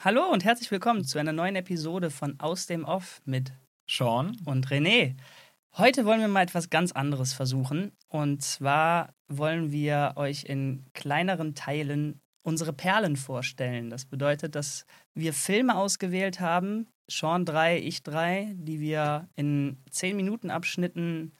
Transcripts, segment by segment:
Hallo und herzlich willkommen zu einer neuen Episode von Aus dem Off mit Sean und René. Heute wollen wir mal etwas ganz anderes versuchen. Und zwar wollen wir euch in kleineren Teilen unsere Perlen vorstellen. Das bedeutet, dass wir Filme ausgewählt haben, Sean 3, ich 3, die wir in 10 Minuten Abschnitten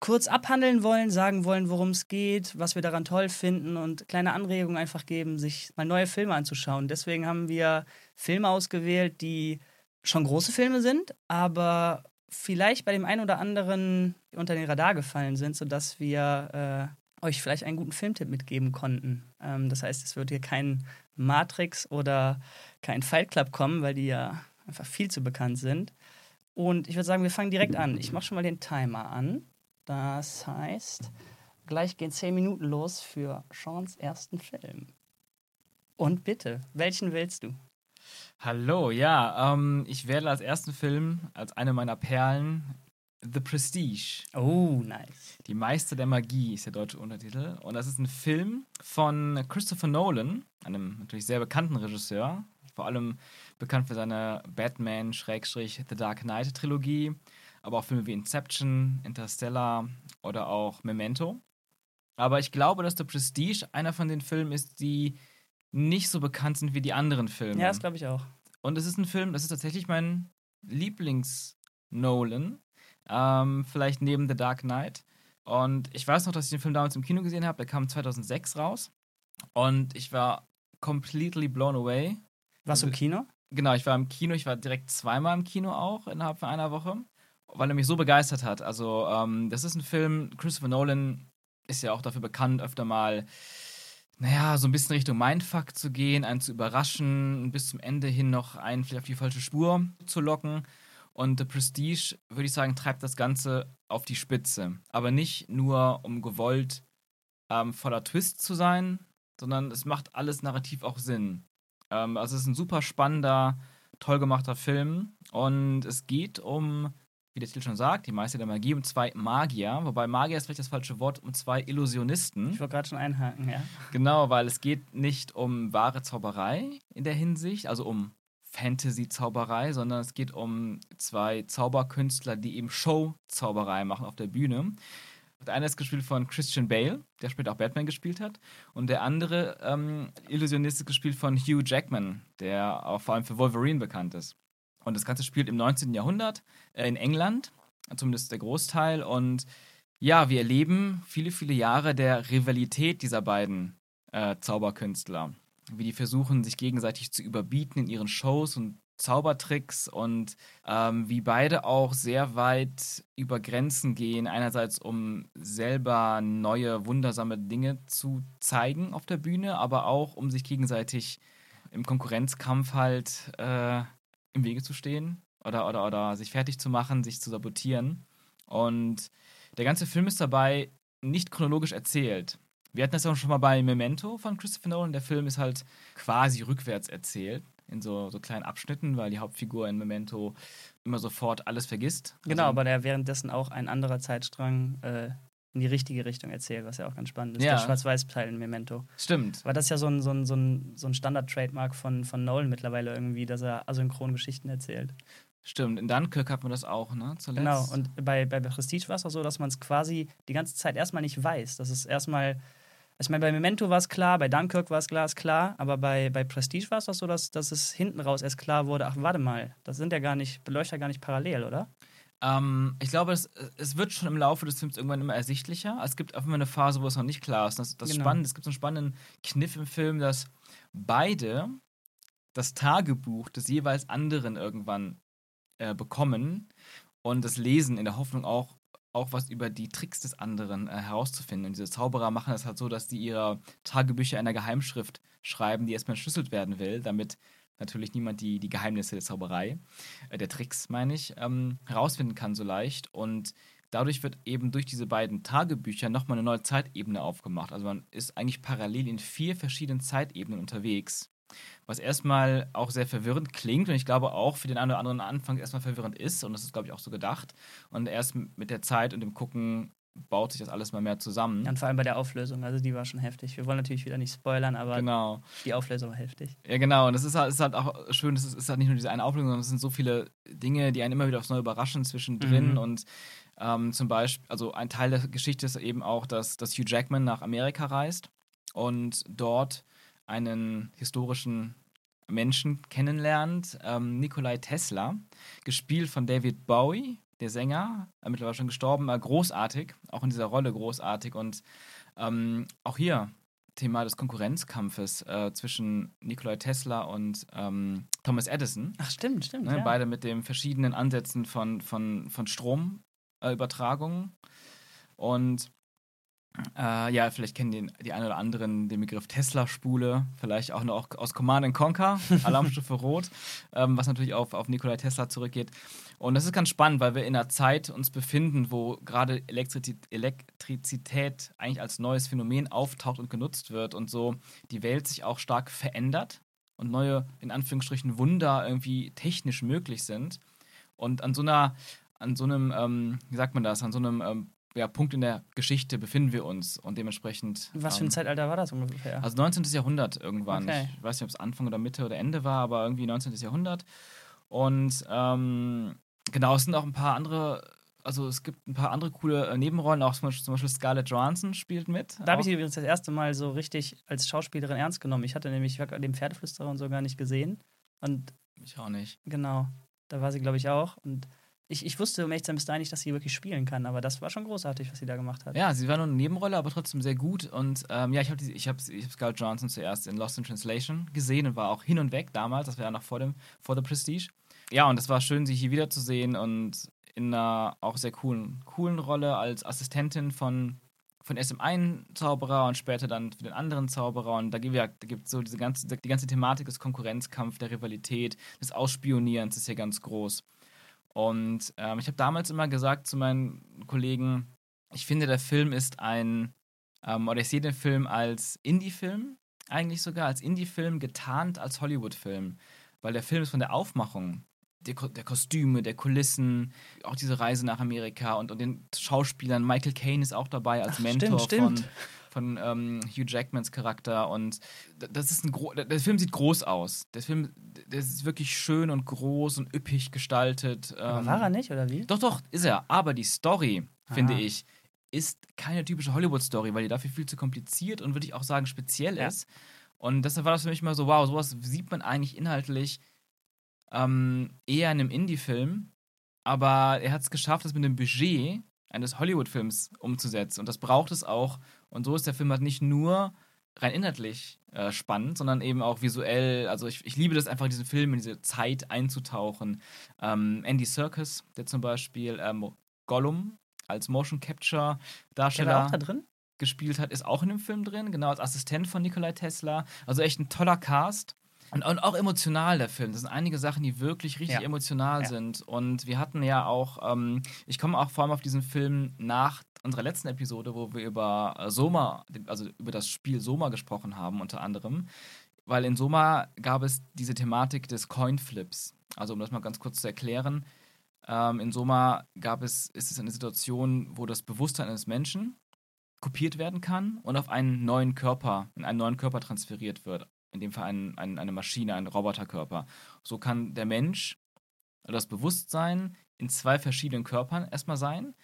kurz abhandeln wollen, sagen wollen, worum es geht, was wir daran toll finden und kleine Anregungen einfach geben, sich mal neue Filme anzuschauen. Deswegen haben wir Filme ausgewählt, die schon große Filme sind, aber vielleicht bei dem einen oder anderen unter den Radar gefallen sind, sodass wir äh, euch vielleicht einen guten Filmtipp mitgeben konnten. Ähm, das heißt, es wird hier kein Matrix oder kein Fight Club kommen, weil die ja einfach viel zu bekannt sind. Und ich würde sagen, wir fangen direkt an. Ich mache schon mal den Timer an. Das heißt, gleich gehen zehn Minuten los für Seans ersten Film. Und bitte, welchen willst du? Hallo, ja, ähm, ich werde als ersten Film, als eine meiner Perlen, The Prestige. Oh, nice. Die Meister der Magie ist der deutsche Untertitel. Und das ist ein Film von Christopher Nolan, einem natürlich sehr bekannten Regisseur. Vor allem bekannt für seine Batman-The Dark Knight-Trilogie aber auch Filme wie Inception, Interstellar oder auch Memento. Aber ich glaube, dass The Prestige einer von den Filmen ist, die nicht so bekannt sind wie die anderen Filme. Ja, das glaube ich auch. Und es ist ein Film, das ist tatsächlich mein Lieblings-Nolan. Ähm, vielleicht neben The Dark Knight. Und ich weiß noch, dass ich den Film damals im Kino gesehen habe. Der kam 2006 raus. Und ich war completely blown away. Warst du im Kino? Genau, ich war im Kino. Ich war direkt zweimal im Kino auch innerhalb von einer Woche weil er mich so begeistert hat. Also, ähm, das ist ein Film, Christopher Nolan ist ja auch dafür bekannt, öfter mal, naja, so ein bisschen Richtung Mindfuck zu gehen, einen zu überraschen, bis zum Ende hin noch einen vielleicht auf die falsche Spur zu locken. Und The Prestige, würde ich sagen, treibt das Ganze auf die Spitze. Aber nicht nur, um gewollt ähm, voller Twist zu sein, sondern es macht alles narrativ auch Sinn. Ähm, also es ist ein super spannender, toll gemachter Film. Und es geht um wie der Titel schon sagt, die Meister der Magie um zwei Magier, wobei Magier ist vielleicht das falsche Wort, um zwei Illusionisten. Ich wollte gerade schon einhaken, ja. Genau, weil es geht nicht um wahre Zauberei in der Hinsicht, also um Fantasy-Zauberei, sondern es geht um zwei Zauberkünstler, die eben Show-Zauberei machen auf der Bühne. Der eine ist gespielt von Christian Bale, der später auch Batman gespielt hat. Und der andere ähm, Illusionist ist gespielt von Hugh Jackman, der auch vor allem für Wolverine bekannt ist. Und das Ganze spielt im 19. Jahrhundert äh, in England, zumindest der Großteil. Und ja, wir erleben viele, viele Jahre der Rivalität dieser beiden äh, Zauberkünstler. Wie die versuchen, sich gegenseitig zu überbieten in ihren Shows und Zaubertricks und ähm, wie beide auch sehr weit über Grenzen gehen. Einerseits, um selber neue, wundersame Dinge zu zeigen auf der Bühne, aber auch, um sich gegenseitig im Konkurrenzkampf halt äh, im Wege zu stehen oder, oder, oder sich fertig zu machen, sich zu sabotieren. Und der ganze Film ist dabei nicht chronologisch erzählt. Wir hatten das ja schon mal bei Memento von Christopher Nolan. Der Film ist halt quasi rückwärts erzählt, in so, so kleinen Abschnitten, weil die Hauptfigur in Memento immer sofort alles vergisst. Genau, also, aber der währenddessen auch ein anderer Zeitstrang äh, in die richtige Richtung erzählt, was ja auch ganz spannend ist. Ja. Der Schwarz-Weiß-Teil in Memento. Stimmt. Weil das ist ja so ein, so ein, so ein, so ein Standard-Trademark von, von Nolan mittlerweile irgendwie, dass er asynchron Geschichten erzählt. Stimmt, in Dunkirk hat man das auch, ne? Zuletzt. Genau, und bei, bei Prestige war es auch so, dass man es quasi die ganze Zeit erstmal nicht weiß. Das ist erstmal, also ich meine, bei Memento war es klar, bei Dunkirk war es klar, aber bei, bei Prestige war es auch so, dass, dass es hinten raus erst klar wurde, ach, warte mal, das sind ja gar nicht, beleuchtet ja gar nicht parallel, oder? Ähm, ich glaube, es, es, wird schon im Laufe des Films irgendwann immer ersichtlicher. Es gibt auch immer eine Phase, wo es noch nicht klar ist. Das, das genau. spannend. Es gibt so einen spannenden Kniff im Film, dass beide das Tagebuch des jeweils anderen irgendwann äh, bekommen und das lesen in der Hoffnung auch, auch was über die Tricks des anderen äh, herauszufinden. Und diese Zauberer machen das halt so, dass die ihre Tagebücher in einer Geheimschrift schreiben, die erstmal entschlüsselt werden will, damit natürlich niemand die, die Geheimnisse der Zauberei, äh, der Tricks meine ich, ähm, herausfinden kann so leicht. Und dadurch wird eben durch diese beiden Tagebücher nochmal eine neue Zeitebene aufgemacht. Also man ist eigentlich parallel in vier verschiedenen Zeitebenen unterwegs. Was erstmal auch sehr verwirrend klingt und ich glaube auch für den einen oder anderen Anfang erstmal verwirrend ist und das ist, glaube ich, auch so gedacht. Und erst mit der Zeit und dem Gucken baut sich das alles mal mehr zusammen. Und vor allem bei der Auflösung, also die war schon heftig. Wir wollen natürlich wieder nicht spoilern, aber Genau. die Auflösung war heftig. Ja, genau. Und das ist halt, ist halt auch schön, es ist, ist halt nicht nur diese eine Auflösung, sondern es sind so viele Dinge, die einen immer wieder aufs Neue überraschen zwischendrin. Mhm. Und ähm, zum Beispiel, also ein Teil der Geschichte ist eben auch, dass, dass Hugh Jackman nach Amerika reist und dort einen historischen Menschen kennenlernt, ähm, Nikolai Tesla, gespielt von David Bowie, der Sänger, äh, mittlerweile schon gestorben, äh, großartig, auch in dieser Rolle großartig. Und ähm, auch hier Thema des Konkurrenzkampfes äh, zwischen Nikolai Tesla und ähm, Thomas Edison. Ach, stimmt, stimmt. Ne, ja. Beide mit den verschiedenen Ansätzen von, von, von Stromübertragung. und äh, ja, vielleicht kennen den, die einen oder anderen den Begriff Tesla-Spule, vielleicht auch noch aus Command and Conquer, Alarmstufe Rot, ähm, was natürlich auf, auf Nikolai Tesla zurückgeht. Und das ist ganz spannend, weil wir in einer Zeit uns befinden, wo gerade Elektrizität, Elektrizität eigentlich als neues Phänomen auftaucht und genutzt wird und so die Welt sich auch stark verändert und neue, in Anführungsstrichen, Wunder irgendwie technisch möglich sind. Und an so einer, an so einem, ähm, wie sagt man das, an so einem ähm, ja, Punkt in der Geschichte befinden wir uns und dementsprechend. Was für ein ähm, Zeitalter war das ungefähr? Also 19. Jahrhundert irgendwann. Okay. Ich weiß nicht, ob es Anfang oder Mitte oder Ende war, aber irgendwie 19. Jahrhundert. Und ähm, genau, es sind auch ein paar andere, also es gibt ein paar andere coole äh, Nebenrollen, auch zum Beispiel, zum Beispiel Scarlett Johansson spielt mit. da habe ich sie übrigens das erste Mal so richtig als Schauspielerin ernst genommen. Ich hatte nämlich den Pferdeflüsterer und so gar nicht gesehen. Und ich auch nicht. genau, da war sie, glaube ich, auch. Und ich, ich wusste um bis dahin nicht, dass sie wirklich spielen kann, aber das war schon großartig, was sie da gemacht hat. Ja, sie war nur eine Nebenrolle, aber trotzdem sehr gut. Und ähm, ja, ich habe ich hab, ich hab Scarlett Johansson zuerst in Lost in Translation gesehen und war auch hin und weg damals. Das war ja noch vor dem vor The Prestige. Ja, und es war schön, sie hier wiederzusehen und in einer auch sehr coolen, coolen Rolle als Assistentin von, von SM1-Zauberer und später dann für den anderen Zauberer. Und da gibt es so diese ganze, die ganze Thematik des Konkurrenzkampfs, der Rivalität, des Ausspionierens ist hier ganz groß. Und ähm, ich habe damals immer gesagt zu meinen Kollegen, ich finde, der Film ist ein, ähm, oder ich sehe den Film als Indie-Film, eigentlich sogar als Indie-Film getarnt als Hollywood-Film. Weil der Film ist von der Aufmachung, der, Ko der Kostüme, der Kulissen, auch diese Reise nach Amerika und, und den Schauspielern. Michael Caine ist auch dabei als Ach, Mentor stimmt, von, von ähm, Hugh Jackmans Charakter. Und das ist ein gro der Film sieht groß aus. Der Film, der ist wirklich schön und groß und üppig gestaltet. Aber ähm, war er nicht, oder wie? doch, doch, ist er. Aber die Story, finde Ah. ich, ist keine typische Hollywood-Story, weil die dafür viel zu kompliziert und würde ich auch sagen speziell Ja. ist. Und deshalb war das für mich mal so, wow, sowas sieht man eigentlich inhaltlich ähm, eher in einem Indie-Film. Aber er hat es geschafft, das mit dem Budget eines Hollywood-Films umzusetzen. Und das braucht es auch. Und so ist der Film halt nicht nur rein inhaltlich äh, spannend, sondern eben auch visuell. Also ich, ich liebe das einfach, diesen Film in diese Zeit einzutauchen. Ähm, Andy Serkis, der zum Beispiel ähm, Gollum als Motion Capture Darsteller da drin? gespielt hat, ist auch in dem Film drin, genau als Assistent von Nikolai Tesla. Also echt ein toller Cast. Und, und auch emotional der Film. Das sind einige Sachen, die wirklich richtig Ja. emotional Ja. sind. Und wir hatten ja auch, ähm, ich komme auch vor allem auf diesen Film nach unserer letzten Episode, wo wir über äh, Soma, also über das Spiel Soma gesprochen haben, unter anderem. Weil in Soma gab es diese Thematik des Coinflips. Also um das mal ganz kurz zu erklären. Ähm, in Soma gab es, ist es eine Situation, wo das Bewusstsein eines Menschen kopiert werden kann und auf einen neuen Körper, in einen neuen Körper transferiert wird. In dem Fall ein, ein, eine Maschine, ein Roboterkörper. So kann der Mensch, oder das Bewusstsein, in zwei verschiedenen Körpern erstmal sein.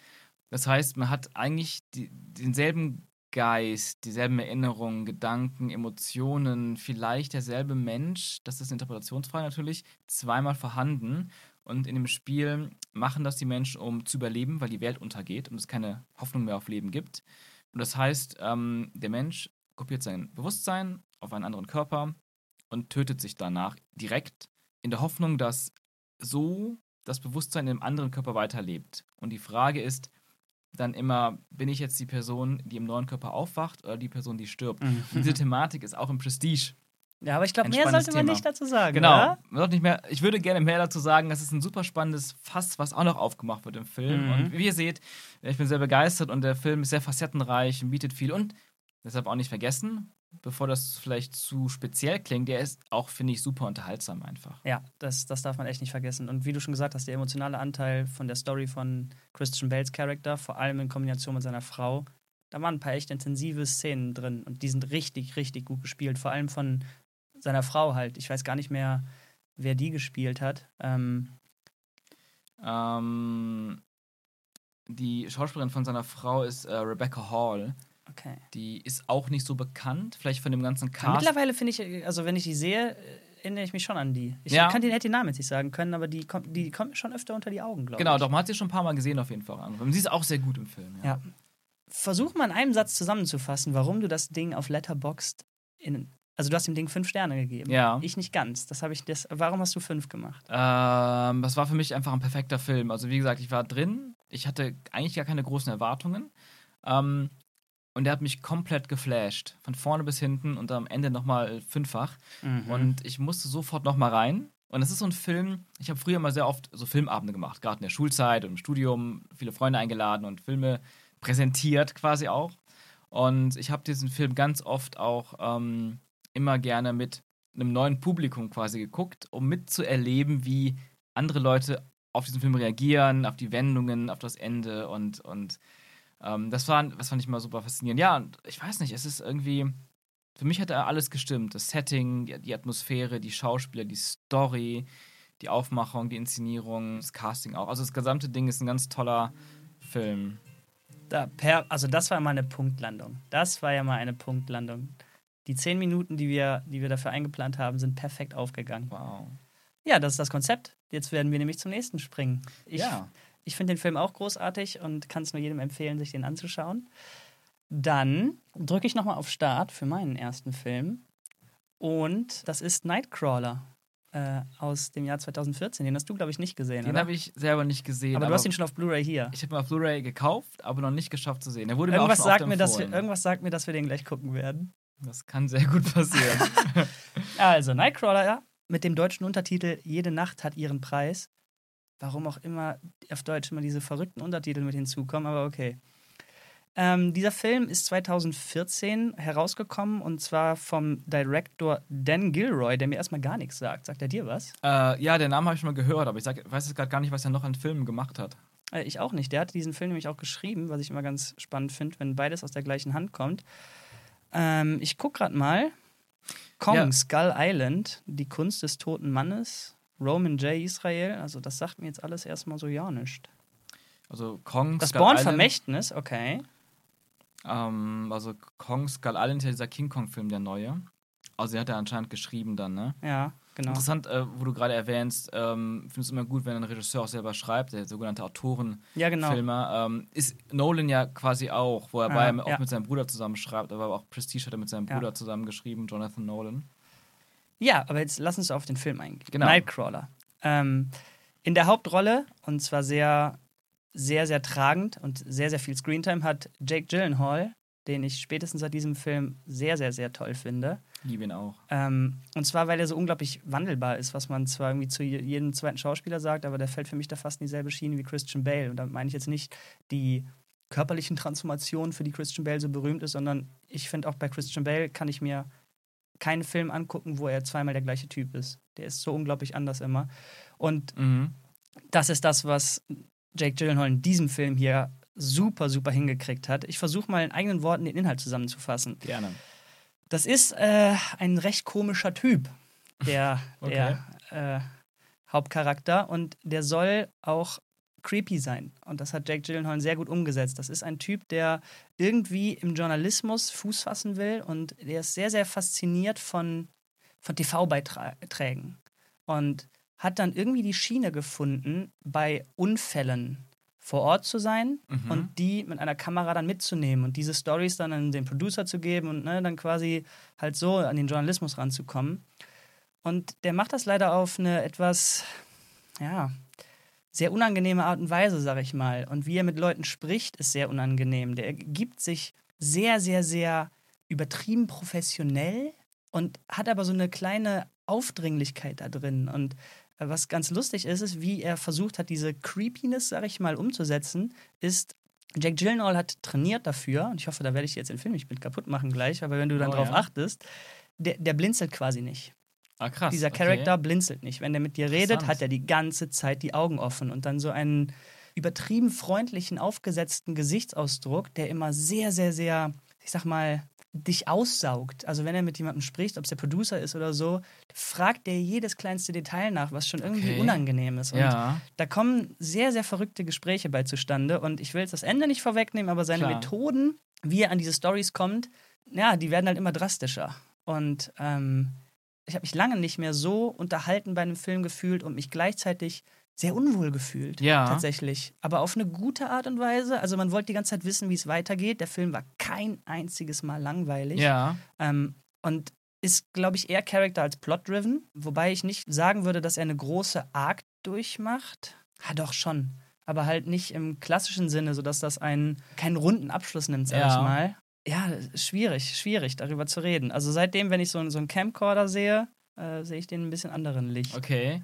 Das heißt, man hat eigentlich die, denselben Geist, dieselben Erinnerungen, Gedanken, Emotionen, vielleicht derselbe Mensch, das ist interpretationsfrei natürlich, zweimal vorhanden. Und in dem Spiel machen das die Menschen, um zu überleben, weil die Welt untergeht und es keine Hoffnung mehr auf Leben gibt. Und das heißt, ähm, der Mensch kopiert sein Bewusstsein auf einen anderen Körper und tötet sich danach direkt in der Hoffnung, dass so das Bewusstsein im anderen Körper weiterlebt. Und die Frage ist dann immer, bin ich jetzt die Person, die im neuen Körper aufwacht oder die Person, die stirbt? Und diese Thematik ist auch im Prestige Ja, aber ich glaube, mehr sollte man Thema. nicht dazu sagen. Genau. Oder? Noch nicht mehr, ich würde gerne mehr dazu sagen. Das ist ein super spannendes Fass, was auch noch aufgemacht wird im Film. Mhm. Und wie ihr seht, ich bin sehr begeistert und der Film ist sehr facettenreich und bietet viel. Und deshalb auch nicht vergessen, bevor das vielleicht zu speziell klingt, der ist auch, finde ich, super unterhaltsam einfach. Ja, das, das darf man echt nicht vergessen. Und wie du schon gesagt hast, der emotionale Anteil von der Story von Christian Bales Charakter, vor allem in Kombination mit seiner Frau, da waren ein paar echt intensive Szenen drin und die sind richtig, richtig gut gespielt. Vor allem von seiner Frau halt. Ich weiß gar nicht mehr, wer die gespielt hat. Ähm, ähm, die Schauspielerin von seiner Frau ist äh, Rebecca Hall. Okay. Die ist auch nicht so bekannt, vielleicht von dem ganzen Cast. mittlerweile finde ich, also wenn ich die sehe, äh, erinnere ich mich schon an die. Ich Ja. kann den, hätte den Namen jetzt nicht sagen können, aber die kommt, die kommt mir schon öfter unter die Augen, glaube Genau, ich. doch, man hat sie schon ein paar Mal gesehen auf jeden Fall. Und sie ist auch sehr gut im Film. Ja. Ja. Versuch mal in einem Satz zusammenzufassen, warum du das Ding auf Letterboxd in. Also du hast dem Ding fünf Sterne gegeben. Ja. Ich nicht ganz. Das habe ich. Das, warum hast du fünf gemacht? Ähm, das war für mich einfach ein perfekter Film. Also wie gesagt, ich war drin, ich hatte eigentlich gar keine großen Erwartungen. Ähm, und der hat mich komplett geflasht. Von vorne bis hinten und am Ende nochmal fünffach. Mhm. Und ich musste sofort nochmal rein. Und es ist so ein Film, ich habe früher mal sehr oft so Filmabende gemacht, gerade in der Schulzeit und im Studium, viele Freunde eingeladen und Filme präsentiert quasi auch. Und ich habe diesen Film ganz oft auch ähm, immer gerne mit einem neuen Publikum quasi geguckt, um mitzuerleben, wie andere Leute auf diesen Film reagieren, auf die Wendungen, auf das Ende und, und ähm, das, war, das fand ich mal super faszinierend. Ja, und ich weiß nicht, es ist irgendwie, für mich hat da alles gestimmt. Das Setting, die, die Atmosphäre, die Schauspieler, die Story, die Aufmachung, die Inszenierung, das Casting auch. Also das gesamte Ding ist ein ganz toller Film. Da, per, also das war mal eine Punktlandung. Das war ja mal eine Punktlandung. Die zehn Minuten, die wir, die wir dafür eingeplant haben, sind perfekt aufgegangen. Wow. Ja, das ist das Konzept. Jetzt werden wir nämlich zum nächsten springen. Ich, ja. Ich finde den Film auch großartig und kann es nur jedem empfehlen, sich den anzuschauen. Dann drücke ich nochmal auf Start für meinen ersten Film. Und das ist Nightcrawler äh, aus dem Jahr 2014. Den hast du, glaube ich, nicht gesehen, Den habe ich selber nicht gesehen. aber du hast ihn schon auf Blu-ray hier. Ich habe ihn auf Blu-ray gekauft, aber noch nicht geschafft zu sehen. Der wurde mir Irgendwas auch schon sagt, mir, dass wir, irgendwas sagt mir, dass wir den gleich gucken werden. Das kann sehr gut passieren. Also, Nightcrawler, ja, mit dem deutschen Untertitel Jede Nacht hat ihren Preis. Warum auch immer auf Deutsch immer diese verrückten Untertitel mit hinzukommen, aber okay. Ähm, dieser Film ist 2014 herausgekommen und zwar vom Director Dan Gilroy, der mir erstmal gar nichts sagt. Sagt er dir was? äh, ja, den Namen habe ich schon mal gehört, aber ich sag, weiß jetzt gerade gar nicht, was er noch an Filmen gemacht hat. Äh, ich auch nicht. Der hat diesen Film nämlich auch geschrieben, was ich immer ganz spannend finde, wenn beides aus der gleichen Hand kommt. Ähm, ich gucke gerade mal. Kong, Ja. Skull Island, die Kunst des toten Mannes, Roman J. Israel. Also, das sagt mir jetzt alles erstmal so ja nicht. Also Kong, Das Born-Vermächtnis, okay. Ähm, also Kong Skull Island ist ja dieser King Kong-Film, der neue. Also der hat er anscheinend geschrieben dann, ne? Ja, genau. Interessant, äh, wo du gerade erwähnst, ähm, finde es immer gut, wenn ein Regisseur auch selber schreibt, der sogenannte Autorenfilmer. Ja, genau. Ähm, ist Nolan ja quasi auch, wo er Ja, bei, auch ja. mit seinem Bruder zusammen schreibt, aber auch Prestige hat er mit seinem Ja. Bruder zusammen geschrieben, Jonathan Nolan. Ja, aber jetzt lass uns auf den Film eingehen. Genau. Nightcrawler. Ähm, in der Hauptrolle, und zwar sehr, sehr, sehr tragend und sehr, sehr viel Screentime, hat Jake Gyllenhaal, den ich spätestens seit diesem Film sehr, sehr, sehr toll finde. Liebe ihn auch. Ähm, und zwar, weil er so unglaublich wandelbar ist, was man zwar irgendwie zu je- jedem zweiten Schauspieler sagt, aber der fällt für mich da fast in dieselbe Schiene wie Christian Bale. Und da meine ich jetzt nicht die körperlichen Transformationen, für die Christian Bale so berühmt ist, sondern ich finde auch bei Christian Bale kann ich mir keinen Film angucken, wo er zweimal der gleiche Typ ist. Der ist so unglaublich anders immer. Und Mhm. das ist das, was Jake Gyllenhaal in diesem Film hier super, super hingekriegt hat. Ich versuche mal in eigenen Worten den Inhalt zusammenzufassen. Gerne. Das ist äh, ein recht komischer Typ, der, Okay. der äh, Hauptcharakter. Und der soll auch creepy sein. Und das hat Jake Gyllenhaal sehr gut umgesetzt. Das ist ein Typ, der irgendwie im Journalismus Fuß fassen will und der ist sehr, sehr fasziniert von, von TV-Beiträgen. Und hat dann irgendwie die Schiene gefunden, bei Unfällen vor Ort zu sein Mhm. und die mit einer Kamera dann mitzunehmen und diese Stories dann an den Producer zu geben und ne, dann quasi halt so an den Journalismus ranzukommen. Und der macht das leider auf eine etwas, ja, sehr unangenehme Art und Weise, sag ich mal. Und wie er mit Leuten spricht, ist sehr unangenehm. Der gibt sich sehr, sehr, sehr übertrieben professionell und hat aber so eine kleine Aufdringlichkeit da drin. Und äh, was ganz lustig ist, ist, wie er versucht hat, diese Creepiness, sag ich mal, umzusetzen, ist Jack Gyllenhaal hat trainiert dafür, und ich hoffe, da werde ich jetzt den Film nicht mit kaputt machen gleich, aber wenn du dann Oh, drauf ja. achtest, der, der blinzelt quasi nicht. Ah, krass. Dieser okay. Charakter blinzelt nicht. Wenn der mit dir redet, hat er die ganze Zeit die Augen offen und dann so einen übertrieben freundlichen, aufgesetzten Gesichtsausdruck, der immer sehr, sehr, sehr, ich sag mal, dich aussaugt. Also wenn er mit jemandem spricht, ob es der Producer ist oder so, fragt er jedes kleinste Detail nach, was schon irgendwie Okay. unangenehm ist. Und Ja. da kommen sehr, sehr verrückte Gespräche bei zustande. Und ich will jetzt das Ende nicht vorwegnehmen, aber seine Klar. Methoden, wie er an diese Stories kommt, ja, die werden halt immer drastischer. Und ähm, ich habe mich lange nicht mehr so unterhalten bei einem Film gefühlt und mich gleichzeitig sehr unwohl gefühlt. Ja. Tatsächlich. Aber auf eine gute Art und Weise. Also man wollte die ganze Zeit wissen, wie es weitergeht. Der Film war kein einziges Mal langweilig. Ja. Ähm, und ist, glaube ich, eher Charakter als Plot-driven. Wobei ich nicht sagen würde, dass er eine große Arc durchmacht. Ja, doch schon. Aber halt nicht im klassischen Sinne, sodass das einen keinen runden Abschluss nimmt, sag Ja. ich mal. Ja, schwierig, schwierig, darüber zu reden. Also seitdem, wenn ich so, einen- so einen Camcorder sehe, äh, sehe ich den ein bisschen anderen Licht. Okay.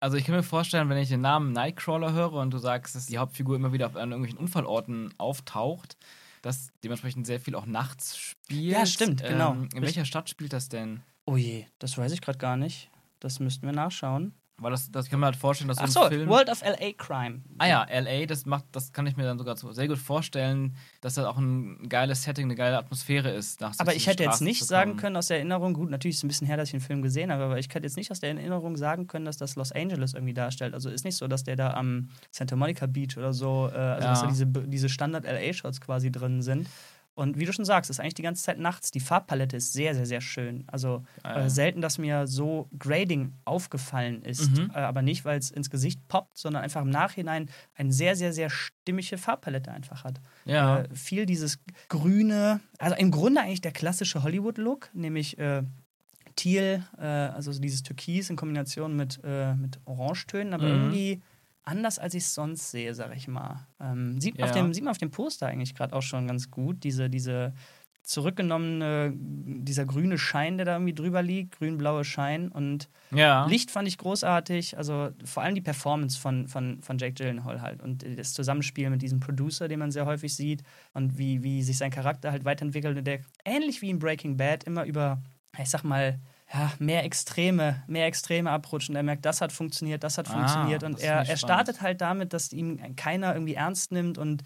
Also ich kann mir vorstellen, wenn ich den Namen Nightcrawler höre und du sagst, dass die Hauptfigur immer wieder auf an irgendwelchen Unfallorten auftaucht, dass dementsprechend sehr viel auch nachts spielt. Ja, stimmt, genau. Ähm, in welcher Stadt spielt das denn? Oh je, das weiß ich gerade gar nicht. Das müssten wir nachschauen. Weil das, das kann man halt vorstellen, dass so Ach ein so, Film. World of LA Crime. Ah ja, LA, das macht, das kann ich mir dann sogar so sehr gut vorstellen, dass das auch ein geiles Setting, eine geile Atmosphäre ist. nach Aber ich hätte jetzt Straßen nicht zu sagen können aus der Erinnerung, gut, natürlich ist es ein bisschen her, dass ich den Film gesehen habe, aber ich könnte jetzt nicht aus der Erinnerung sagen können, dass das Los Angeles irgendwie darstellt. Also ist nicht so, dass der da am Santa Monica Beach oder so, äh, also Ja. dass da diese, diese Standard-LA-Shots quasi drin sind. Und wie du schon sagst, ist eigentlich die ganze Zeit nachts. Die Farbpalette ist sehr, sehr, sehr schön. Also Geil. äh, selten, dass mir so Grading aufgefallen ist. Mhm. Äh, aber nicht, weil es ins Gesicht poppt, sondern einfach im Nachhinein eine sehr, sehr, sehr stimmige Farbpalette einfach hat. Ja. Äh, viel dieses grüne, also im Grunde eigentlich der klassische Hollywood-Look, nämlich äh, Teal, äh, also so dieses Türkis in Kombination mit, äh, mit Orangetönen, aber Mhm. irgendwie anders, als ich es sonst sehe, sag ich mal. Ähm, sieht, auf Ja. dem, sieht man auf dem Poster eigentlich gerade auch schon ganz gut, diese, diese zurückgenommene, dieser grüne Schein, der da irgendwie drüber liegt, grün-blaue Schein und ja. Licht fand ich großartig, also vor allem die Performance von, von, von Jake Gyllenhaal halt und das Zusammenspiel mit diesem Producer, den man sehr häufig sieht und wie, wie sich sein Charakter halt weiterentwickelt und der ähnlich wie in Breaking Bad immer über, ich sag mal, ja, mehr Extreme, mehr Extreme abrutscht und er merkt, das hat funktioniert, das hat Ah, funktioniert und er, er startet halt damit, dass ihm keiner irgendwie ernst nimmt und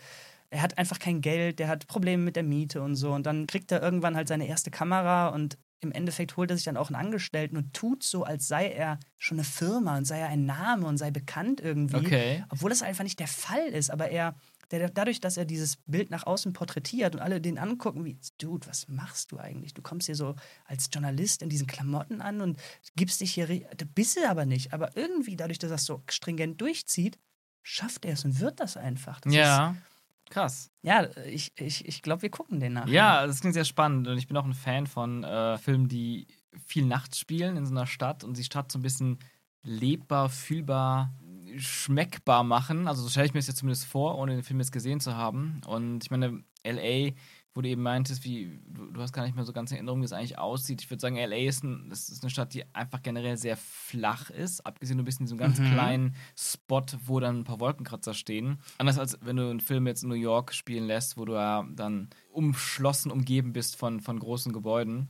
er hat einfach kein Geld, der hat Probleme mit der Miete und so. Und dann kriegt er irgendwann halt seine erste Kamera und im Endeffekt holt er sich dann auch einen Angestellten und tut so, als sei er schon eine Firma und sei er ein Name und sei bekannt irgendwie. Okay. Obwohl das einfach nicht der Fall ist. Aber er, der, dadurch, dass er dieses Bild nach außen porträtiert und alle den angucken, wie, Dude, was machst du eigentlich? Du kommst hier so als Journalist in diesen Klamotten an und gibst dich hier, du bist es aber nicht. Aber irgendwie, dadurch, dass er es so stringent durchzieht, schafft er es und wird das einfach. Das ist, Ja. Krass. ja, ich, ich, ich glaube, wir gucken den nach. Ja, das klingt sehr spannend und ich bin auch ein Fan von äh, Filmen, die viel nachts spielen in so einer Stadt und die Stadt so ein bisschen lebbar, fühlbar, schmeckbar machen. Also so stelle ich mir das jetzt zumindest vor, ohne den Film jetzt gesehen zu haben. Und ich meine, LA, wo du eben meintest, wie du, du hast gar nicht mehr so ganz in Erinnerung, wie es eigentlich aussieht. Ich würde sagen, LA ist, ein, ist eine Stadt, die einfach generell sehr flach ist, abgesehen du bist in diesem ganz Mhm. kleinen Spot, wo dann ein paar Wolkenkratzer stehen. Anders als wenn du einen Film jetzt in New York spielen lässt, wo du ja dann umschlossen, umgeben bist von, von großen Gebäuden.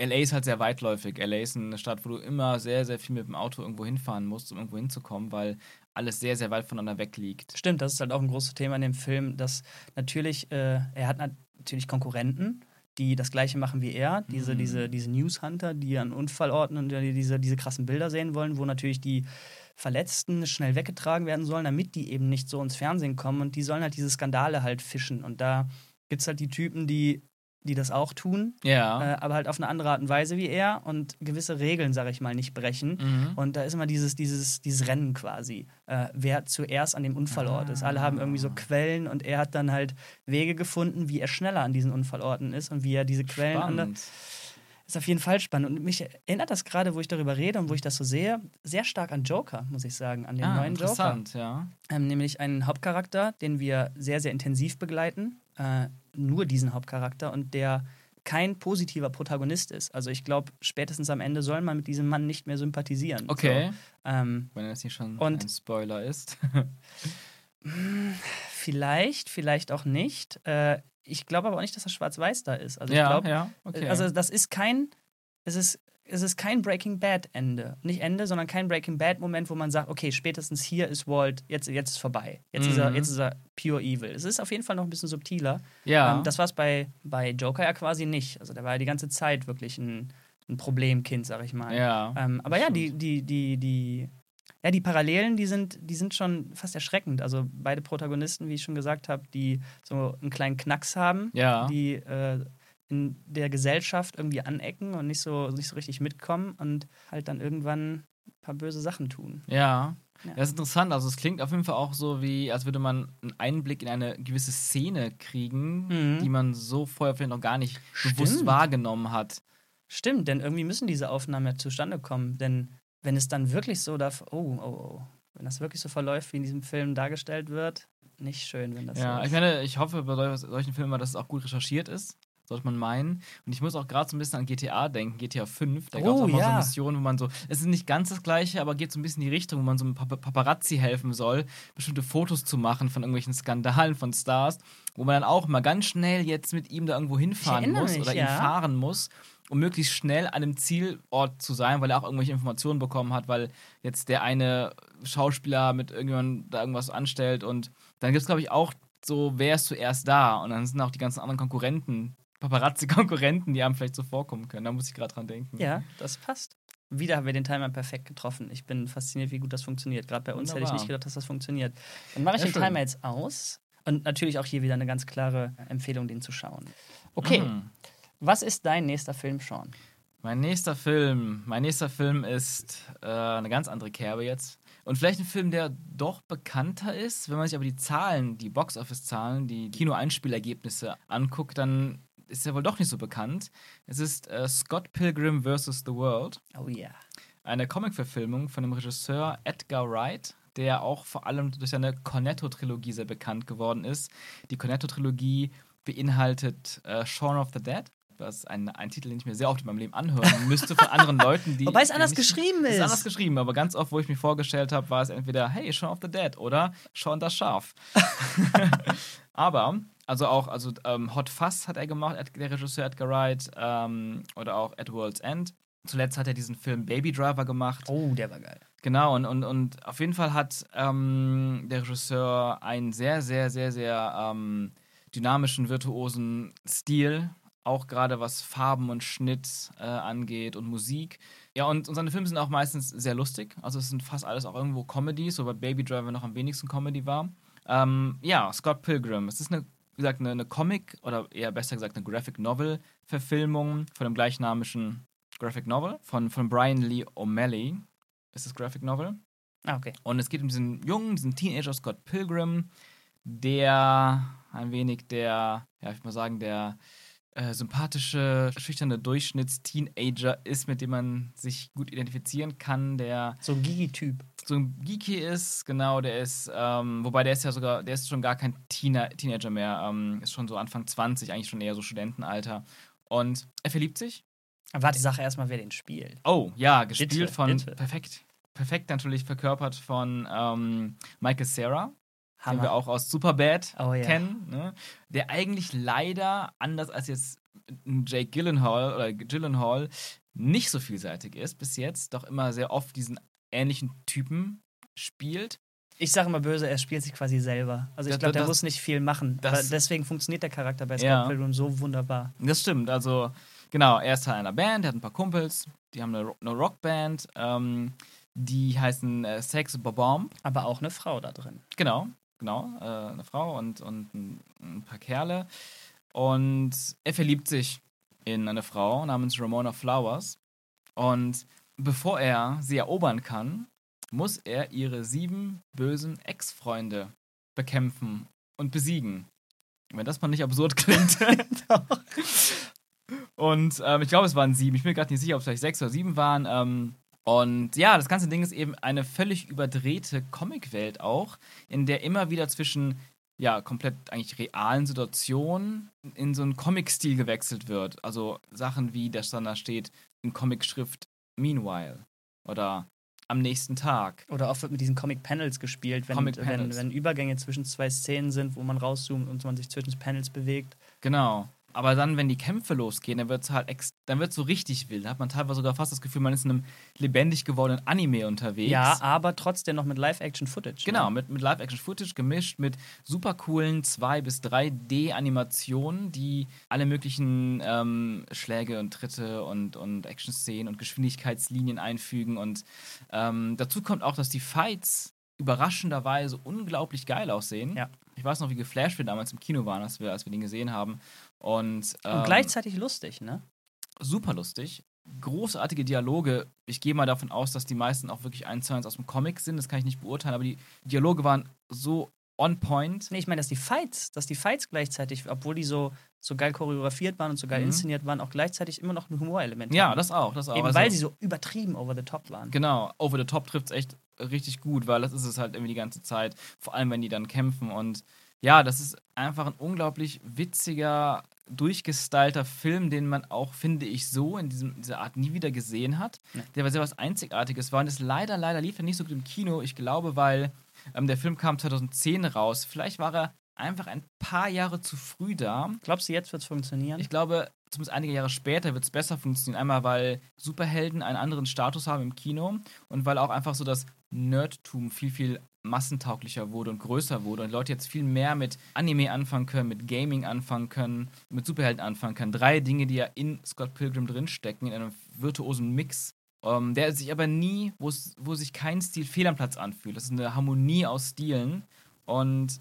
LA ist halt sehr weitläufig. LA ist eine Stadt, wo du immer sehr, sehr viel mit dem Auto irgendwo hinfahren musst, um irgendwo hinzukommen, weil alles sehr, sehr weit voneinander weg liegt. Stimmt, das ist halt auch ein großes Thema in dem Film, dass natürlich, äh, er hat natürlich Konkurrenten, die das gleiche machen wie er, diese, Mhm. diese, diese News-Hunter, die an Unfallorten und die diese, diese krassen Bilder sehen wollen, wo natürlich die Verletzten schnell weggetragen werden sollen, damit die eben nicht so ins Fernsehen kommen und die sollen halt diese Skandale halt fischen und da gibt es halt die Typen, die, die das auch tun, Ja. äh, aber halt auf eine andere Art und Weise wie er und gewisse Regeln, sag ich mal, nicht brechen. Mhm. Und da ist immer dieses, dieses, dieses Rennen quasi, äh, wer zuerst an dem Unfallort ist. Alle haben irgendwie so Ah. Quellen und er hat dann halt Wege gefunden, wie er schneller an diesen Unfallorten ist und wie er diese Quellen an Spannend. ist auf jeden Fall spannend. Und mich erinnert das gerade, wo ich darüber rede und wo ich das so sehe, sehr stark an Joker, muss ich sagen, an den Ah, neuen Joker. interessant, ja. Ähm, nämlich einen Hauptcharakter, den wir sehr, sehr intensiv begleiten. Äh, nur diesen Hauptcharakter und der kein positiver Protagonist ist. Also ich glaube, spätestens am Ende soll man mit diesem Mann nicht mehr sympathisieren. Okay. So, ähm, Wenn das nicht schon Und- ein Spoiler ist. Vielleicht, vielleicht auch nicht. Äh, ich glaube aber auch nicht, dass das Schwarz-Weiß da ist. Also ja, ich glaube, ja, okay. also das ist kein, es ist, es ist kein Breaking Bad Ende. Nicht Ende, sondern kein Breaking Bad Moment, wo man sagt, okay, spätestens hier ist Walt, jetzt, jetzt ist vorbei. Jetzt, ist er, Mhm. jetzt ist er pure evil. Es ist auf jeden Fall noch ein bisschen subtiler. ja. Ähm, das war es bei, bei Joker ja quasi nicht. Also der war ja die ganze Zeit wirklich ein, ein Problemkind, sag ich mal. ja. Ähm, aber ja, die, die, die, die, ja, die Parallelen, die sind, die sind schon fast erschreckend. Also beide Protagonisten, wie ich schon gesagt habe, die so einen kleinen Knacks haben, Ja. die äh, in der Gesellschaft irgendwie anecken und nicht so, nicht so richtig mitkommen und halt dann irgendwann ein paar böse Sachen tun. Ja. Ja. Das ist interessant. Also es klingt auf jeden Fall auch so, wie als würde man einen Einblick in eine gewisse Szene kriegen, Mhm. die man so vorher vielleicht noch gar nicht Stimmt. bewusst wahrgenommen hat. Stimmt, denn irgendwie müssen diese Aufnahmen ja zustande kommen. Denn wenn es dann wirklich so darf, oh, oh, oh, wenn das wirklich so verläuft, wie in diesem Film dargestellt wird, nicht schön, wenn das Ja, so ich ist. meine, ich hoffe bei sol- solchen Filmen, dass es auch gut recherchiert ist. Sollte man meinen. Und ich muss auch gerade so ein bisschen an GTA denken, GTA 5. Da gab es Oh, auch mal so ja. Missionen, wo man so, es ist nicht ganz das gleiche, aber geht so ein bisschen in die Richtung, wo man so einem Pap Paparazzi helfen soll, bestimmte Fotos zu machen von irgendwelchen Skandalen von Stars, wo man dann auch mal ganz schnell jetzt mit ihm da irgendwo hinfahren muss mich, oder ja. ihn fahren muss, um möglichst schnell an einem Zielort zu sein, weil er auch irgendwelche Informationen bekommen hat, weil jetzt der eine Schauspieler mit irgendjemandem da irgendwas anstellt und dann gibt es, glaube ich, auch so, wer ist zuerst da? Und dann sind auch die ganzen anderen Konkurrenten, Paparazzi-Konkurrenten, die einem vielleicht so vorkommen können. Da muss ich gerade dran denken. Ja, das passt. Wieder haben wir den Timer perfekt getroffen. Ich bin fasziniert, wie gut das funktioniert. Gerade bei uns hätte ich Wunderbar. nicht gedacht, dass das funktioniert. Dann mache ich Sehr den schön. Timer jetzt aus. Und natürlich auch hier wieder eine ganz klare Empfehlung, den zu schauen. Okay, Mhm. was ist dein nächster Film, Sean? Mein nächster Film, mein nächster Film ist äh, eine ganz andere Kerbe jetzt. Und vielleicht ein Film, der doch bekannter ist. Wenn man sich aber die Zahlen, die Box-Office-Zahlen, die Kino-Einspielergebnisse anguckt, dann ist er wohl doch nicht so bekannt. Es ist äh, Scott Pilgrim vs. The World. Oh ja. eine Comic-Verfilmung von dem Regisseur Edgar Wright, der auch vor allem durch seine Cornetto-Trilogie sehr bekannt geworden ist. Die Cornetto-Trilogie beinhaltet äh, Shaun of the Dead. Das ist ein, ein Titel, den ich mir sehr oft in meinem Leben anhören müsste von anderen Leuten, die. Wobei es anders geschrieben Es ist. ist anders geschrieben, aber ganz oft, wo ich mich vorgestellt habe, war es entweder Hey, Shaun of the Dead oder Shaun das Schaf. aber, also auch, also ähm, Hot Fuzz hat er gemacht, der Regisseur Edgar Wright, ähm, oder auch At World's End. Zuletzt hat er diesen Film Baby Driver gemacht. Oh, der war geil. Genau, und, und, und auf jeden Fall hat ähm, der Regisseur einen sehr, sehr, sehr, sehr ähm, dynamischen, virtuosen Stil, auch gerade was Farben und Schnitt äh, angeht und Musik. Ja, und, und seine Filme sind auch meistens sehr lustig. Also es sind fast alles auch irgendwo Comedies, so bei Baby Driver noch am wenigsten Comedy war. Ähm, ja, Scott Pilgrim. Es ist eine, wie gesagt, eine, eine Comic oder eher besser gesagt eine Graphic Novel-Verfilmung von dem gleichnamigen Graphic Novel von, von Brian Lee O'Malley. Ist das Graphic Novel? Ah, okay. Und es geht um diesen jungen, diesen Teenager Scott Pilgrim, der ein wenig der, ja, ich mal sagen, der äh, sympathische, schüchterne Durchschnitts-Teenager ist, mit dem man sich gut identifizieren kann, der So ein Gigi-Typ. So ein Geeky ist, genau, der ist, ähm, wobei der ist ja sogar, der ist schon gar kein Teener, Teenager mehr, ähm, ist schon so Anfang 20, eigentlich schon eher so Studentenalter. Und er verliebt sich. Warte, sag erstmal, wer den spielt. Oh, ja, gespielt Bitte, von, bitte. perfekt, perfekt natürlich verkörpert von ähm, Michael Cera, den wir Hammer. auch aus Superbad Oh ja. kennen, ne? der eigentlich leider, anders als jetzt Jake Gyllenhaal oder Gyllenhaal, nicht so vielseitig ist bis jetzt, doch immer sehr oft diesen ähnlichen Typen spielt. Ich sage immer böse, er spielt sich quasi selber. Also ich glaube, der das- muss nicht viel machen. das- deswegen funktioniert der Charakter bei Scott Ja. Pilgrim so wunderbar. Das stimmt, also genau, er ist Teil einer Band, er hat ein paar Kumpels, die haben eine, eine Rockband, ähm, die heißen äh, Sex Bomb. Aber auch eine Frau da drin. Genau, genau, äh, eine Frau und, und ein, ein paar Kerle. Und er verliebt sich in eine Frau namens Ramona Flowers. Und bevor er sie erobern kann, muss er ihre sieben bösen Ex-Freunde bekämpfen und besiegen. Wenn das mal nicht absurd klingt. und ähm, ich glaube, es waren sieben. Ich bin mir gerade nicht sicher, ob es vielleicht sechs oder sieben waren. Ähm, und ja, das ganze Ding ist eben eine völlig überdrehte Comicwelt auch, in der immer wieder zwischen ja, komplett eigentlich realen Situationen in so einen Comic-Stil gewechselt wird. Also Sachen wie, dass dann da steht in Comicschrift Meanwhile oder am nächsten Tag. Oder oft wird mit diesen Comic-Panels gespielt, wenn, Comic wenn, Panels. wenn Übergänge zwischen zwei Szenen sind, wo man rauszoomt und man sich zwischen Panels bewegt. Genau. Aber dann, wenn die Kämpfe losgehen, dann wird es halt ex dann wird's so richtig wild. Da hat man teilweise sogar fast das Gefühl, man ist in einem lebendig gewordenen Anime unterwegs. Ja, aber trotzdem noch mit Live-Action-Footage. Genau, Ne? mit, mit Live-Action-Footage gemischt mit super coolen 2- bis 3D-Animationen, die alle möglichen ähm, Schläge und Tritte und, und Action-Szenen und Geschwindigkeitslinien einfügen. Und ähm, dazu kommt auch, dass die Fights überraschenderweise unglaublich geil aussehen. Ja. Ich weiß noch, wie geflasht wir damals im Kino waren, als wir, als wir den gesehen haben. Und, ähm, Und gleichzeitig lustig, ne? super lustig. Großartige Dialoge. Ich gehe mal davon aus, dass die meisten auch wirklich eins zu eins aus dem Comic sind. Das kann ich nicht beurteilen, aber die Dialoge waren so on point. Nee, ich meine, dass die Fights, dass die Fights gleichzeitig, obwohl die so, so geil choreografiert waren und so geil Mhm. inszeniert waren, auch gleichzeitig immer noch ein Humorelement Ja, haben. das auch, das auch. Eben Also, weil sie so übertrieben over the top waren. Genau, over the top trifft es echt richtig gut, weil das ist es halt irgendwie die ganze Zeit. Vor allem, wenn die dann kämpfen. Und ja, das ist einfach ein unglaublich witziger, durchgestylter Film, den man auch, finde ich, so in diesem, dieser Art nie wieder gesehen hat. Nee. Der war sehr was Einzigartiges war. Und es leider, leider lief er nicht so gut im Kino. Ich glaube, weil ähm, der Film kam 2010 raus. Vielleicht war er einfach ein paar Jahre zu früh da. Glaubst du, jetzt wird es funktionieren? Ich glaube, zumindest einige Jahre später wird es besser funktionieren. Einmal, weil Superhelden einen anderen Status haben im Kino und weil auch einfach so das Nerdtum viel, viel massentauglicher wurde und größer wurde und Leute jetzt viel mehr mit Anime anfangen können, mit Gaming anfangen können, mit Superhelden anfangen können. Drei Dinge, die ja in Scott Pilgrim drinstecken, in einem virtuosen Mix. Ähm, der sich aber nie, wo sich kein Stil fehl am Platz anfühlt. Das ist eine Harmonie aus Stilen und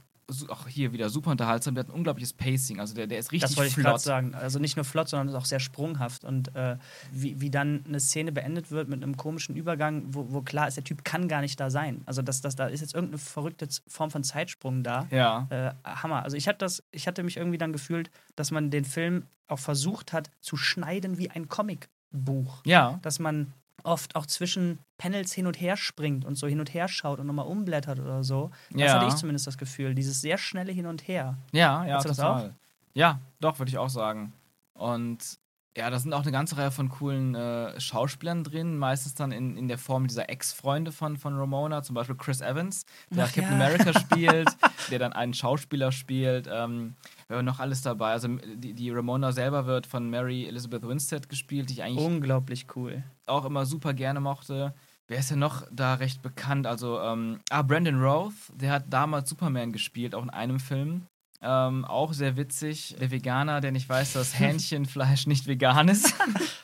auch hier wieder super unterhaltsam. Der hat ein unglaubliches Pacing. Also der, der ist richtig das wollte ich flott. gerade sagen. Also nicht nur flott, sondern auch sehr sprunghaft. Und äh, wie, wie dann eine Szene beendet wird mit einem komischen Übergang, wo, wo klar ist, der Typ kann gar nicht da sein. Also das, das, da ist jetzt irgendeine verrückte Form von Zeitsprung da. Ja. Äh, Hammer. Also ich hatte das, ich hatte mich irgendwie dann gefühlt, dass man den Film auch versucht hat zu schneiden wie ein Comicbuch. Ja. Dass man oft auch zwischen Panels hin und her springt und so hin und her schaut und nochmal umblättert oder so. Das Ja. hatte ich zumindest das Gefühl. Dieses sehr schnelle Hin und Her. Ja, ja, Hast du das total. Ja, doch, würde ich auch sagen. Und ja, da sind auch eine ganze Reihe von coolen äh, Schauspielern drin, meistens dann in, in der Form dieser Ex-Freunde von, von Ramona, zum Beispiel Chris Evans, der Ach Captain ja. America spielt, der dann einen Schauspieler spielt. Ähm, noch alles dabei. Also die, die Ramona selber wird von Mary Elizabeth Winstead gespielt, die ich eigentlich Unglaublich cool. auch immer super gerne mochte. Wer ist denn noch da recht bekannt? Also, ähm, ah, Brandon Roth, der hat damals Superman gespielt, auch in einem Film. Ähm, auch sehr witzig. Der Veganer, der nicht weiß, dass Hähnchenfleisch nicht vegan ist.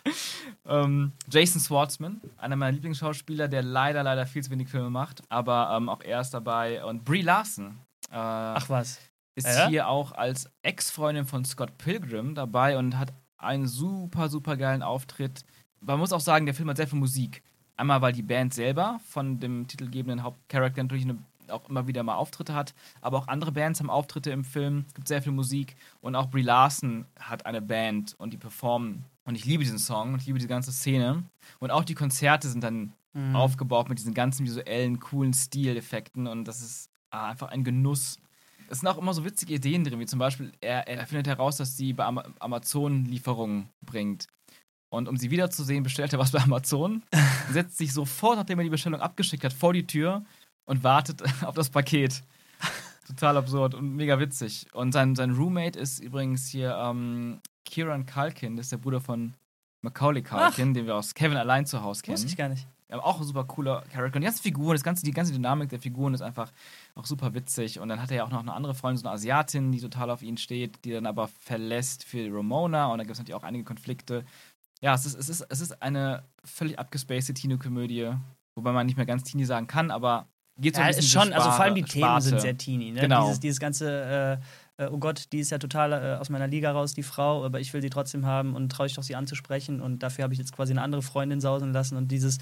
ähm, Jason Schwartzman, einer meiner Lieblingsschauspieler, der leider, leider viel zu wenig Filme macht. Aber ähm, auch er ist dabei. Und Brie Larson äh, Ach was. ist Ja? hier auch als Ex-Freundin von Scott Pilgrim dabei und hat einen super, super geilen Auftritt. Man muss auch sagen, der Film hat sehr viel Musik. Einmal, weil die Band selber von dem titelgebenden Hauptcharakter natürlich eine, auch immer wieder mal Auftritte hat, aber auch andere Bands haben Auftritte im Film. Es gibt sehr viel Musik und auch Brie Larson hat eine Band und die performen. Und ich liebe diesen Song und ich liebe die ganze Szene. Und auch die Konzerte sind dann Mhm. aufgebaut mit diesen ganzen visuellen, coolen Stileffekten und das ist ah, einfach ein Genuss. Es sind auch immer so witzige Ideen drin, wie zum Beispiel, er, er findet heraus, dass sie bei Ama Amazon Lieferungen bringt. Und um sie wiederzusehen, bestellt er was bei Amazon, setzt sich sofort, nachdem er die Bestellung abgeschickt hat, vor die Tür und wartet auf das Paket. Total absurd und mega witzig. Und sein, sein Roommate ist übrigens hier ähm, Kieran Culkin, das ist der Bruder von Macaulay Culkin, den wir aus Kevin allein zu Hause kennen. Wusste ich gar nicht. Ja, auch ein super cooler Charakter. Und die ganze Figur, das ganze, die ganze Dynamik der Figuren ist einfach auch super witzig. Und dann hat er ja auch noch eine andere Freundin, so eine Asiatin, die total auf ihn steht, die dann aber verlässt für Ramona. Und da gibt es natürlich auch einige Konflikte. Ja, es ist, es ist, es ist eine völlig abgespacede Teenie-Komödie, wobei man nicht mehr ganz Teenie sagen kann, aber geht so Ja, ein bisschen ist schon, also vor allem die Sparte- Themen sind sehr teeny. Ne? Genau. Dieses, dieses ganze, äh, äh, oh Gott, die ist ja total äh, aus meiner Liga raus, die Frau, aber ich will sie trotzdem haben und traue ich doch sie anzusprechen und dafür habe ich jetzt quasi eine andere Freundin sausen lassen und dieses,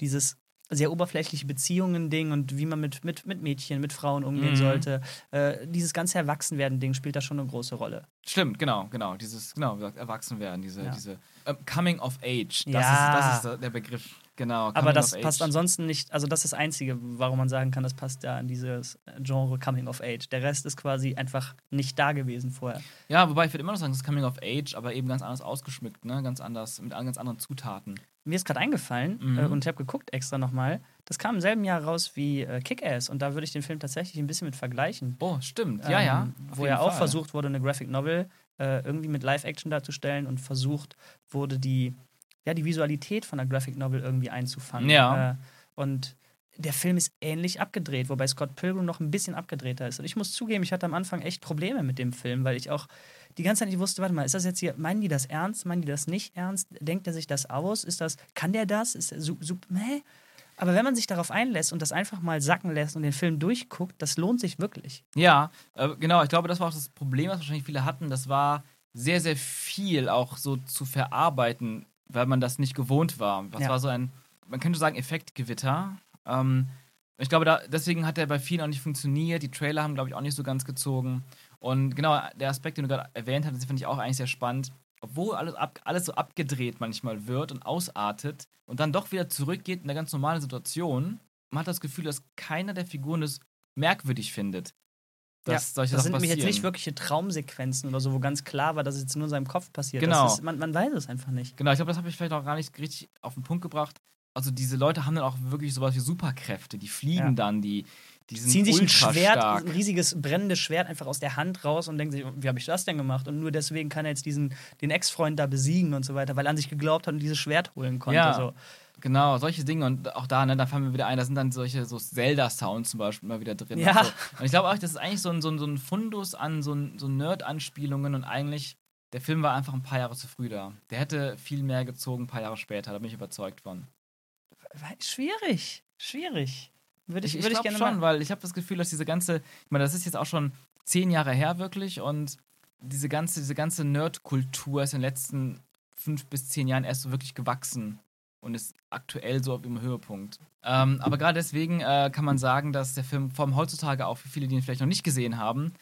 dieses sehr oberflächliche Beziehungen-Ding und wie man mit, mit, mit Mädchen, mit Frauen umgehen Mhm. sollte. Äh, dieses ganze Erwachsenwerden-Ding spielt da schon eine große Rolle. Stimmt, genau, genau. Dieses, genau, wie gesagt, Erwachsenwerden, diese, Ja. diese ähm, Coming of Age. Das, Ja. ist, das ist der Begriff. Genau. Aber das passt Age. ansonsten nicht, also das ist das Einzige, warum man sagen kann, das passt ja an dieses Genre Coming of Age. Der Rest ist quasi einfach nicht da gewesen vorher. Ja, wobei ich würde immer noch sagen, es ist Coming of Age, aber eben ganz anders ausgeschmückt, ne? Ganz anders, mit ganz anderen Zutaten. Mir ist gerade eingefallen Mhm. äh, und ich habe geguckt extra nochmal, das kam im selben Jahr raus wie äh, Kick-Ass und da würde ich den Film tatsächlich ein bisschen mit vergleichen. Oh, stimmt. Ja, ja. Ähm, auf wo ja auch Fall. versucht wurde, eine Graphic Novel äh, irgendwie mit Live-Action darzustellen und versucht wurde, die, ja, die Visualität von der Graphic Novel irgendwie einzufangen. Ja. Äh, und der Film ist ähnlich abgedreht, wobei Scott Pilgrim noch ein bisschen abgedrehter ist. Und ich muss zugeben, ich hatte am Anfang echt Probleme mit dem Film, weil ich auch die ganze Zeit nicht wusste, warte mal, ist das jetzt hier, meinen die das ernst, meinen die das nicht ernst? Denkt er sich das aus? Ist das, kann der das? Ist er super, hä? Aber wenn man sich darauf einlässt und das einfach mal sacken lässt und den Film durchguckt, das lohnt sich wirklich. Ja, äh, genau. Ich glaube, das war auch das Problem, was wahrscheinlich viele hatten. Das war sehr, sehr viel auch so zu verarbeiten, weil man das nicht gewohnt war. Das Ja. war so ein, man könnte sagen, Effektgewitter. Ähm, ich glaube, da, deswegen hat er bei vielen auch nicht funktioniert. Die Trailer haben, glaube ich, auch nicht so ganz gezogen. Und genau, der Aspekt, den du gerade erwähnt hast, den finde ich auch eigentlich sehr spannend. Obwohl alles, ab, alles so abgedreht manchmal wird und ausartet und dann doch wieder zurückgeht in eine ganz normale Situation, man hat das Gefühl, dass keiner der Figuren es merkwürdig findet. Dass solche das Sachen sind nämlich jetzt passieren. nicht wirkliche Traumsequenzen oder so, wo ganz klar war, dass es jetzt nur in seinem Kopf passiert. Genau. Ist, man, man weiß es einfach nicht. Genau, ich glaube, das habe ich vielleicht auch gar nicht richtig auf den Punkt gebracht. Also diese Leute haben dann auch wirklich sowas wie Superkräfte. Die fliegen Ja. dann, die, die sind Ziehen sich ein Schwert, stark. ein riesiges brennendes Schwert einfach aus der Hand raus und denken sich, wie habe ich das denn gemacht? Und nur deswegen kann er jetzt diesen, den Ex-Freund da besiegen und so weiter, weil er an sich geglaubt hat und dieses Schwert holen konnte. Ja. So. Genau, solche Dinge. Und auch da, ne, da fallen mir wieder ein, da sind dann solche so Zelda-Sounds zum Beispiel immer wieder drin. Ja. Und, so. und ich glaube auch, das ist eigentlich so ein, so ein, so ein Fundus an so, ein, so Nerd-Anspielungen und eigentlich, der Film war einfach ein paar Jahre zu früh da. Der hätte viel mehr gezogen, ein paar Jahre später, da bin ich überzeugt von. Schwierig, schwierig. Würde ich, Ich, ich, würde ich glaube gerne schon, mal. weil ich habe das Gefühl, dass diese ganze, ich meine, das ist jetzt auch schon zehn Jahre her wirklich und diese ganze, diese ganze Nerd-Kultur ist in den letzten fünf bis zehn Jahren erst so wirklich gewachsen und ist aktuell so auf ihrem Höhepunkt. Ähm, aber gerade deswegen äh, kann man sagen, dass der Film vor allem heutzutage auch für viele, die ihn vielleicht noch nicht gesehen haben,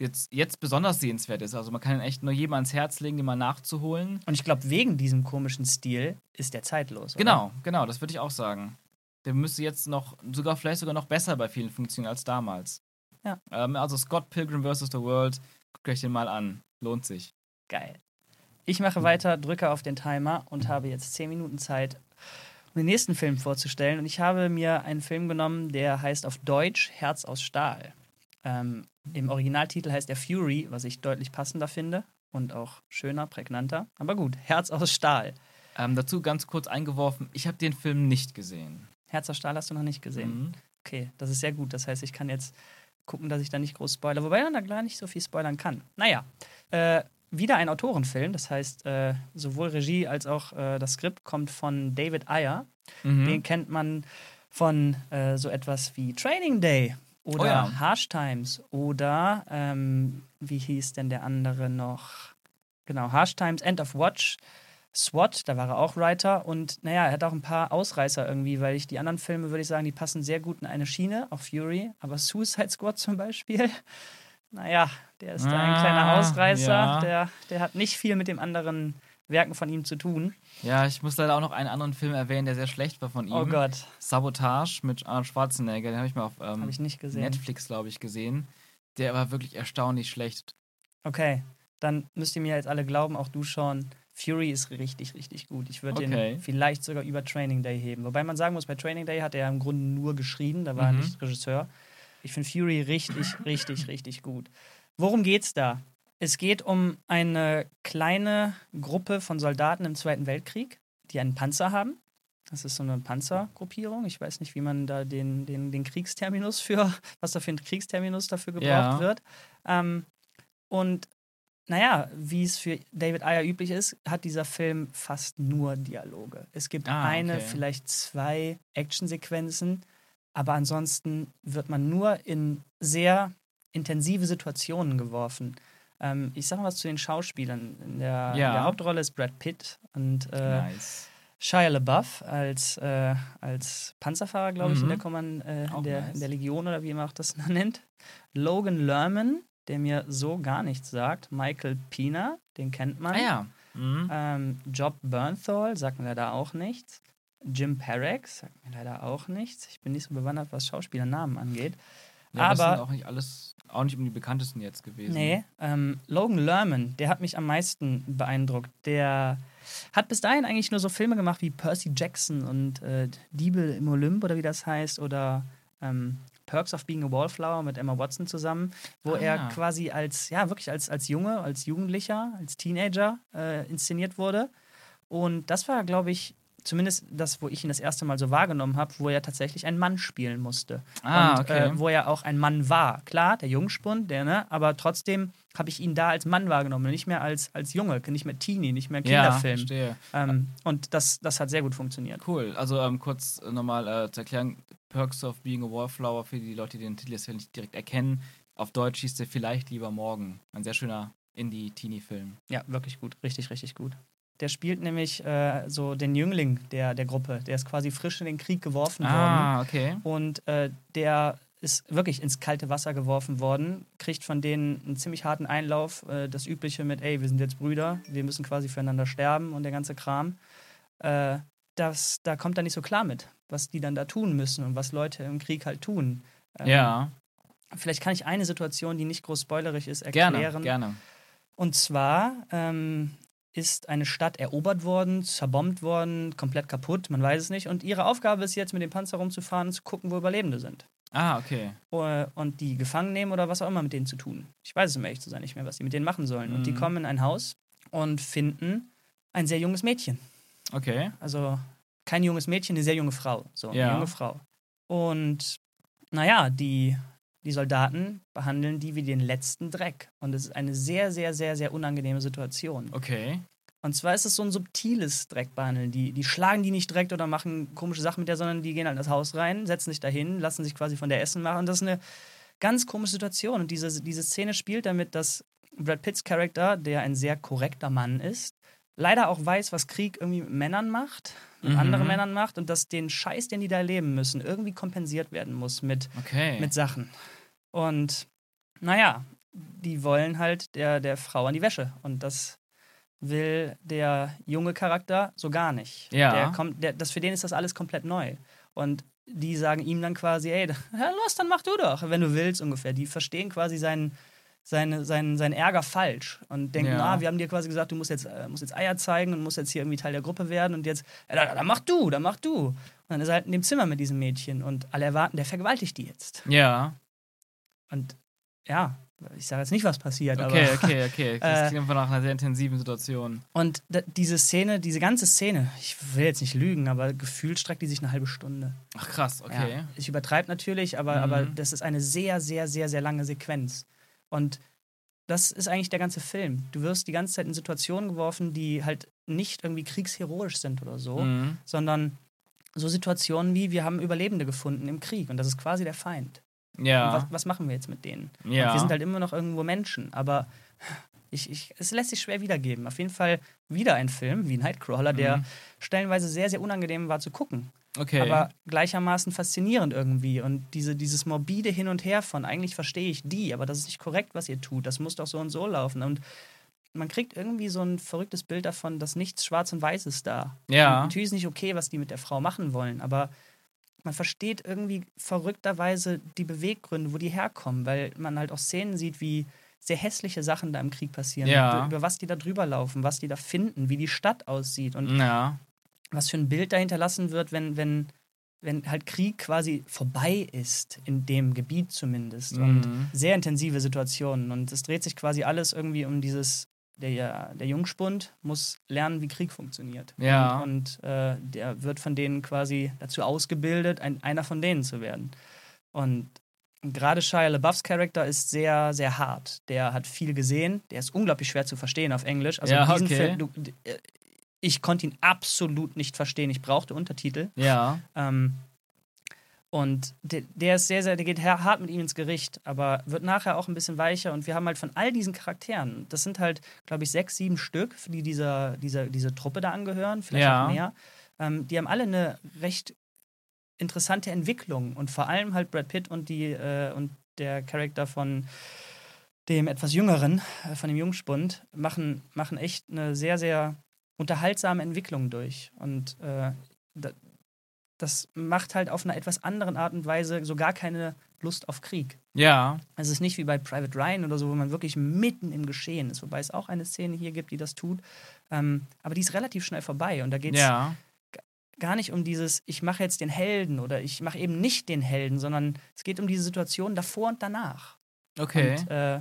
jetzt, jetzt besonders sehenswert ist. Also man kann ihn echt nur jedem ans Herz legen, den mal nachzuholen. Und ich glaube, wegen diesem komischen Stil ist der zeitlos. Oder? Genau, genau, das würde ich auch sagen. Der müsste jetzt noch, sogar vielleicht sogar noch besser bei vielen funktionieren als damals. Ja. Ähm, also Scott Pilgrim vs. The World, guckt euch den mal an. Lohnt sich. Geil. Ich mache weiter, drücke auf den Timer und habe jetzt 10 Minuten Zeit, um den nächsten Film vorzustellen. Und ich habe mir einen Film genommen, der heißt auf Deutsch Herz aus Stahl. Ähm, Im Originaltitel heißt er Fury, was ich deutlich passender finde und auch schöner, prägnanter. Aber gut, Herz aus Stahl. Ähm, dazu ganz kurz eingeworfen, ich habe den Film nicht gesehen. Herz aus Stahl hast du noch nicht gesehen. Mhm. Okay, das ist sehr gut. Das heißt, ich kann jetzt gucken, dass ich da nicht groß spoilere, wobei man da gar nicht so viel spoilern kann. Naja, äh, wieder ein Autorenfilm, das heißt, äh, sowohl Regie als auch äh, das Skript kommt von David Ayer. Mhm. Den kennt man von äh, so etwas wie Training Day oder Oh ja. Harsh Times oder ähm, wie hieß denn der andere noch? Genau, Harsh Times, End of Watch. SWAT, da war er auch Writer und naja, er hat auch ein paar Ausreißer irgendwie, weil ich die anderen Filme, würde ich sagen, die passen sehr gut in eine Schiene, auch Fury, aber Suicide Squad zum Beispiel, naja, der ist da ein Ah, kleiner Ausreißer, ja. der, der hat nicht viel mit den anderen Werken von ihm zu tun. Ja, ich muss leider auch noch einen anderen Film erwähnen, der sehr schlecht war von ihm. Oh Gott, Sabotage mit Arnold Schwarzenegger, den habe ich mal auf ähm, ich. Netflix, glaube ich, gesehen. Der war wirklich erstaunlich schlecht. Okay, dann müsst ihr mir jetzt alle glauben, auch du schon. Fury ist richtig, richtig gut. Ich würde Okay. den vielleicht sogar über Training Day heben. Wobei man sagen muss, bei Training Day hat er im Grunde nur geschrieben, da war er Mhm. nicht Regisseur. Ich finde Fury richtig, richtig, richtig gut. Worum geht's da? Es geht um eine kleine Gruppe von Soldaten im Zweiten Weltkrieg, die einen Panzer haben. Das ist so eine Panzergruppierung. Ich weiß nicht, wie man da den, den, den Kriegsterminus für, was da für ein Kriegsterminus dafür gebraucht Ja. wird. Ähm, und naja, wie es für David Ayer üblich ist, hat dieser Film fast nur Dialoge. Es gibt Ah, eine, okay. vielleicht zwei Actionsequenzen, aber ansonsten wird man nur in sehr intensive Situationen geworfen. Ähm, ich sage mal was zu den Schauspielern. In der, Ja. in der Hauptrolle ist Brad Pitt und äh, nice. Shia LaBeouf als, äh, als Panzerfahrer, glaube ich, in, Mhm. der Kommand äh, in, der, nice. in der Legion oder wie man auch das nennt. Logan Lerman, der mir so gar nichts sagt. Michael Pina, den kennt man. Ah ja. Mhm. Ähm, Job Bernthal, sagt mir leider auch nichts. Jim Perex, sagt mir leider auch nichts. Ich bin nicht so bewandert, was Schauspielernamen angeht. Ja, das Aber- sind auch nicht alles, auch nicht um die bekanntesten jetzt gewesen. Nee, ähm, Logan Lerman, der hat mich am meisten beeindruckt. Der hat bis dahin eigentlich nur so Filme gemacht wie Percy Jackson und äh, Diebe im Olymp oder wie das heißt oder ähm, Perks of Being a Wallflower mit Emma Watson zusammen, wo Ah. er quasi als, ja, wirklich als, als Junge, als Jugendlicher, als Teenager äh, inszeniert wurde. Und das war, glaube ich, zumindest das, wo ich ihn das erste Mal so wahrgenommen habe, wo er tatsächlich einen Mann spielen musste. Ah, und okay. äh, wo er auch ein Mann war. Klar, der Jungspund, der, ne? Aber trotzdem habe ich ihn da als Mann wahrgenommen, nicht mehr als, als Junge, nicht mehr Teenie, nicht mehr ja, Kinderfilm. verstehe. ähm, und das, das hat sehr gut funktioniert. Cool. Also ähm, kurz äh, nochmal äh, zu erklären, Perks of Being a Wallflower für die Leute, die den Titel jetzt nicht direkt erkennen. Auf Deutsch hieß der Vielleicht lieber morgen. Ein sehr schöner Indie-Teenie-Film. Ja, wirklich gut. Richtig, richtig gut. Der spielt nämlich äh, so den Jüngling der, der Gruppe. Der ist quasi frisch in den Krieg geworfen worden. Ah, okay. Und äh, der ist wirklich ins kalte Wasser geworfen worden, kriegt von denen einen ziemlich harten Einlauf. Äh, das Übliche mit, ey, wir sind jetzt Brüder, wir müssen quasi füreinander sterben und der ganze Kram. Äh, das, da kommt er nicht so klar mit, was die dann da tun müssen und was Leute im Krieg halt tun. Ähm, Ja, Vielleicht kann ich eine Situation, die nicht groß spoilerig ist, erklären. gerne, gerne. Und zwar ähm, ist eine Stadt erobert worden, zerbombt worden, komplett kaputt, man weiß es nicht. Und ihre Aufgabe ist jetzt, mit dem Panzer rumzufahren und zu gucken, wo Überlebende sind. Ah, okay. Äh, Und die gefangen nehmen oder was auch immer mit denen zu tun. Ich weiß es, um ehrlich zu sein, nicht mehr, was die mit denen machen sollen. Und die Mhm. kommen in ein Haus und finden ein sehr junges Mädchen. Okay. Also kein junges Mädchen, eine sehr junge Frau. So, Ja. eine junge Frau. Und naja, die, die Soldaten behandeln die wie den letzten Dreck. Und es ist eine sehr, sehr, sehr, sehr unangenehme Situation. Okay. Und zwar ist es so ein subtiles Dreckbehandeln. Die, die schlagen die nicht direkt oder machen komische Sachen mit der, sondern die gehen halt in das Haus rein, setzen sich dahin, lassen sich quasi von der Essen machen. Und das ist eine ganz komische Situation. Und diese, diese Szene spielt damit, dass Brad Pitts Charakter, der ein sehr korrekter Mann ist, leider auch weiß, was Krieg irgendwie mit Männern macht, mit Mhm. anderen Männern macht und dass den Scheiß, den die da erleben müssen, irgendwie kompensiert werden muss mit, Okay. mit Sachen. Und naja, die wollen halt der, der Frau an die Wäsche. Und das will der junge Charakter so gar nicht. Ja. Der kommt, der, das, für den ist das alles komplett neu. Und die sagen ihm dann quasi, ey, los, dann mach du doch, wenn du willst ungefähr. Die verstehen quasi seinen, seine, seinen, seinen Ärger falsch und denken, Ja. ah, wir haben dir quasi gesagt, du musst jetzt, äh, musst jetzt Eier zeigen und musst jetzt hier irgendwie Teil der Gruppe werden und jetzt, ja, dann, dann mach du, dann mach du. Und dann ist er halt in dem Zimmer mit diesem Mädchen und alle erwarten, der vergewaltigt die jetzt. ja. Und ja, ich sage jetzt nicht, was passiert, Okay, aber. okay, okay. Das Äh, klingt einfach nach einer sehr intensiven Situation. Und da, diese Szene, diese ganze Szene, ich will jetzt nicht lügen, aber gefühlt streckt die sich eine halbe Stunde. Ach krass, okay. Ja, ich übertreibe natürlich, aber, Mhm. aber das ist eine sehr, sehr, sehr, sehr lange Sequenz. Und das ist eigentlich der ganze Film. Du wirst die ganze Zeit in Situationen geworfen, die halt nicht irgendwie kriegsheroisch sind oder so, Mhm. sondern so Situationen wie, wir haben Überlebende gefunden im Krieg und das ist quasi der Feind. Ja. was, was machen wir jetzt mit denen? ja. Wir sind halt immer noch irgendwo Menschen, aber ich, ich, es lässt sich schwer wiedergeben. Auf jeden Fall wieder ein Film wie Nightcrawler, der Mhm. stellenweise sehr, sehr unangenehm war zu gucken, okay. aber gleichermaßen faszinierend irgendwie. Und diese, dieses morbide Hin und Her von, eigentlich verstehe ich die, aber das ist nicht korrekt, was ihr tut, das muss doch so und so laufen. Und man kriegt irgendwie so ein verrücktes Bild davon, dass nichts schwarz und weiß ist da. Ja. Und natürlich ist nicht okay, was die mit der Frau machen wollen, aber man versteht irgendwie verrückterweise die Beweggründe, wo die herkommen, weil man halt auch Szenen sieht, wie sehr hässliche Sachen da im Krieg passieren, Ja. über was die da drüber laufen, was die da finden, wie die Stadt aussieht und ja. Was für ein Bild da hinterlassen wird, wenn, wenn, wenn halt Krieg quasi vorbei ist, in dem Gebiet zumindest. Und Mhm. sehr intensive Situationen. Und es dreht sich quasi alles irgendwie um dieses, der, der Jungspund muss lernen, wie Krieg funktioniert. Ja. Und, und äh, der wird von denen quasi dazu ausgebildet, ein, einer von denen zu werden. Und gerade Shia LaBeoufs Charakter ist sehr, sehr hart. Der hat viel gesehen. Der ist unglaublich schwer zu verstehen auf Englisch. Also Ja, okay. Film, du, äh, ich konnte ihn absolut nicht verstehen. Ich brauchte Untertitel. Ja. Ähm, und der, der ist sehr, sehr, der geht hart mit ihm ins Gericht, aber wird nachher auch ein bisschen weicher. Und wir haben halt von all diesen Charakteren, das sind halt, glaube ich, sechs, sieben Stück, die dieser, dieser, diese Truppe da angehören, vielleicht Ja. auch mehr. Ähm, die haben alle eine recht interessante Entwicklung. Und vor allem halt Brad Pitt und, die, äh, und der Charakter von dem etwas jüngeren, äh, von dem Jungspund, machen, machen echt eine sehr, sehr unterhaltsame Entwicklung durch. Und äh, da, das macht halt auf einer etwas anderen Art und Weise so gar keine Lust auf Krieg. Ja. Es ist nicht wie bei Private Ryan oder so, wo man wirklich mitten im Geschehen ist, wobei es auch eine Szene hier gibt, die das tut. Ähm, aber die ist relativ schnell vorbei und da geht es Ja. gar nicht um dieses, ich mache jetzt den Helden oder ich mache eben nicht den Helden, sondern es geht um diese Situation davor und danach. Okay. Und äh,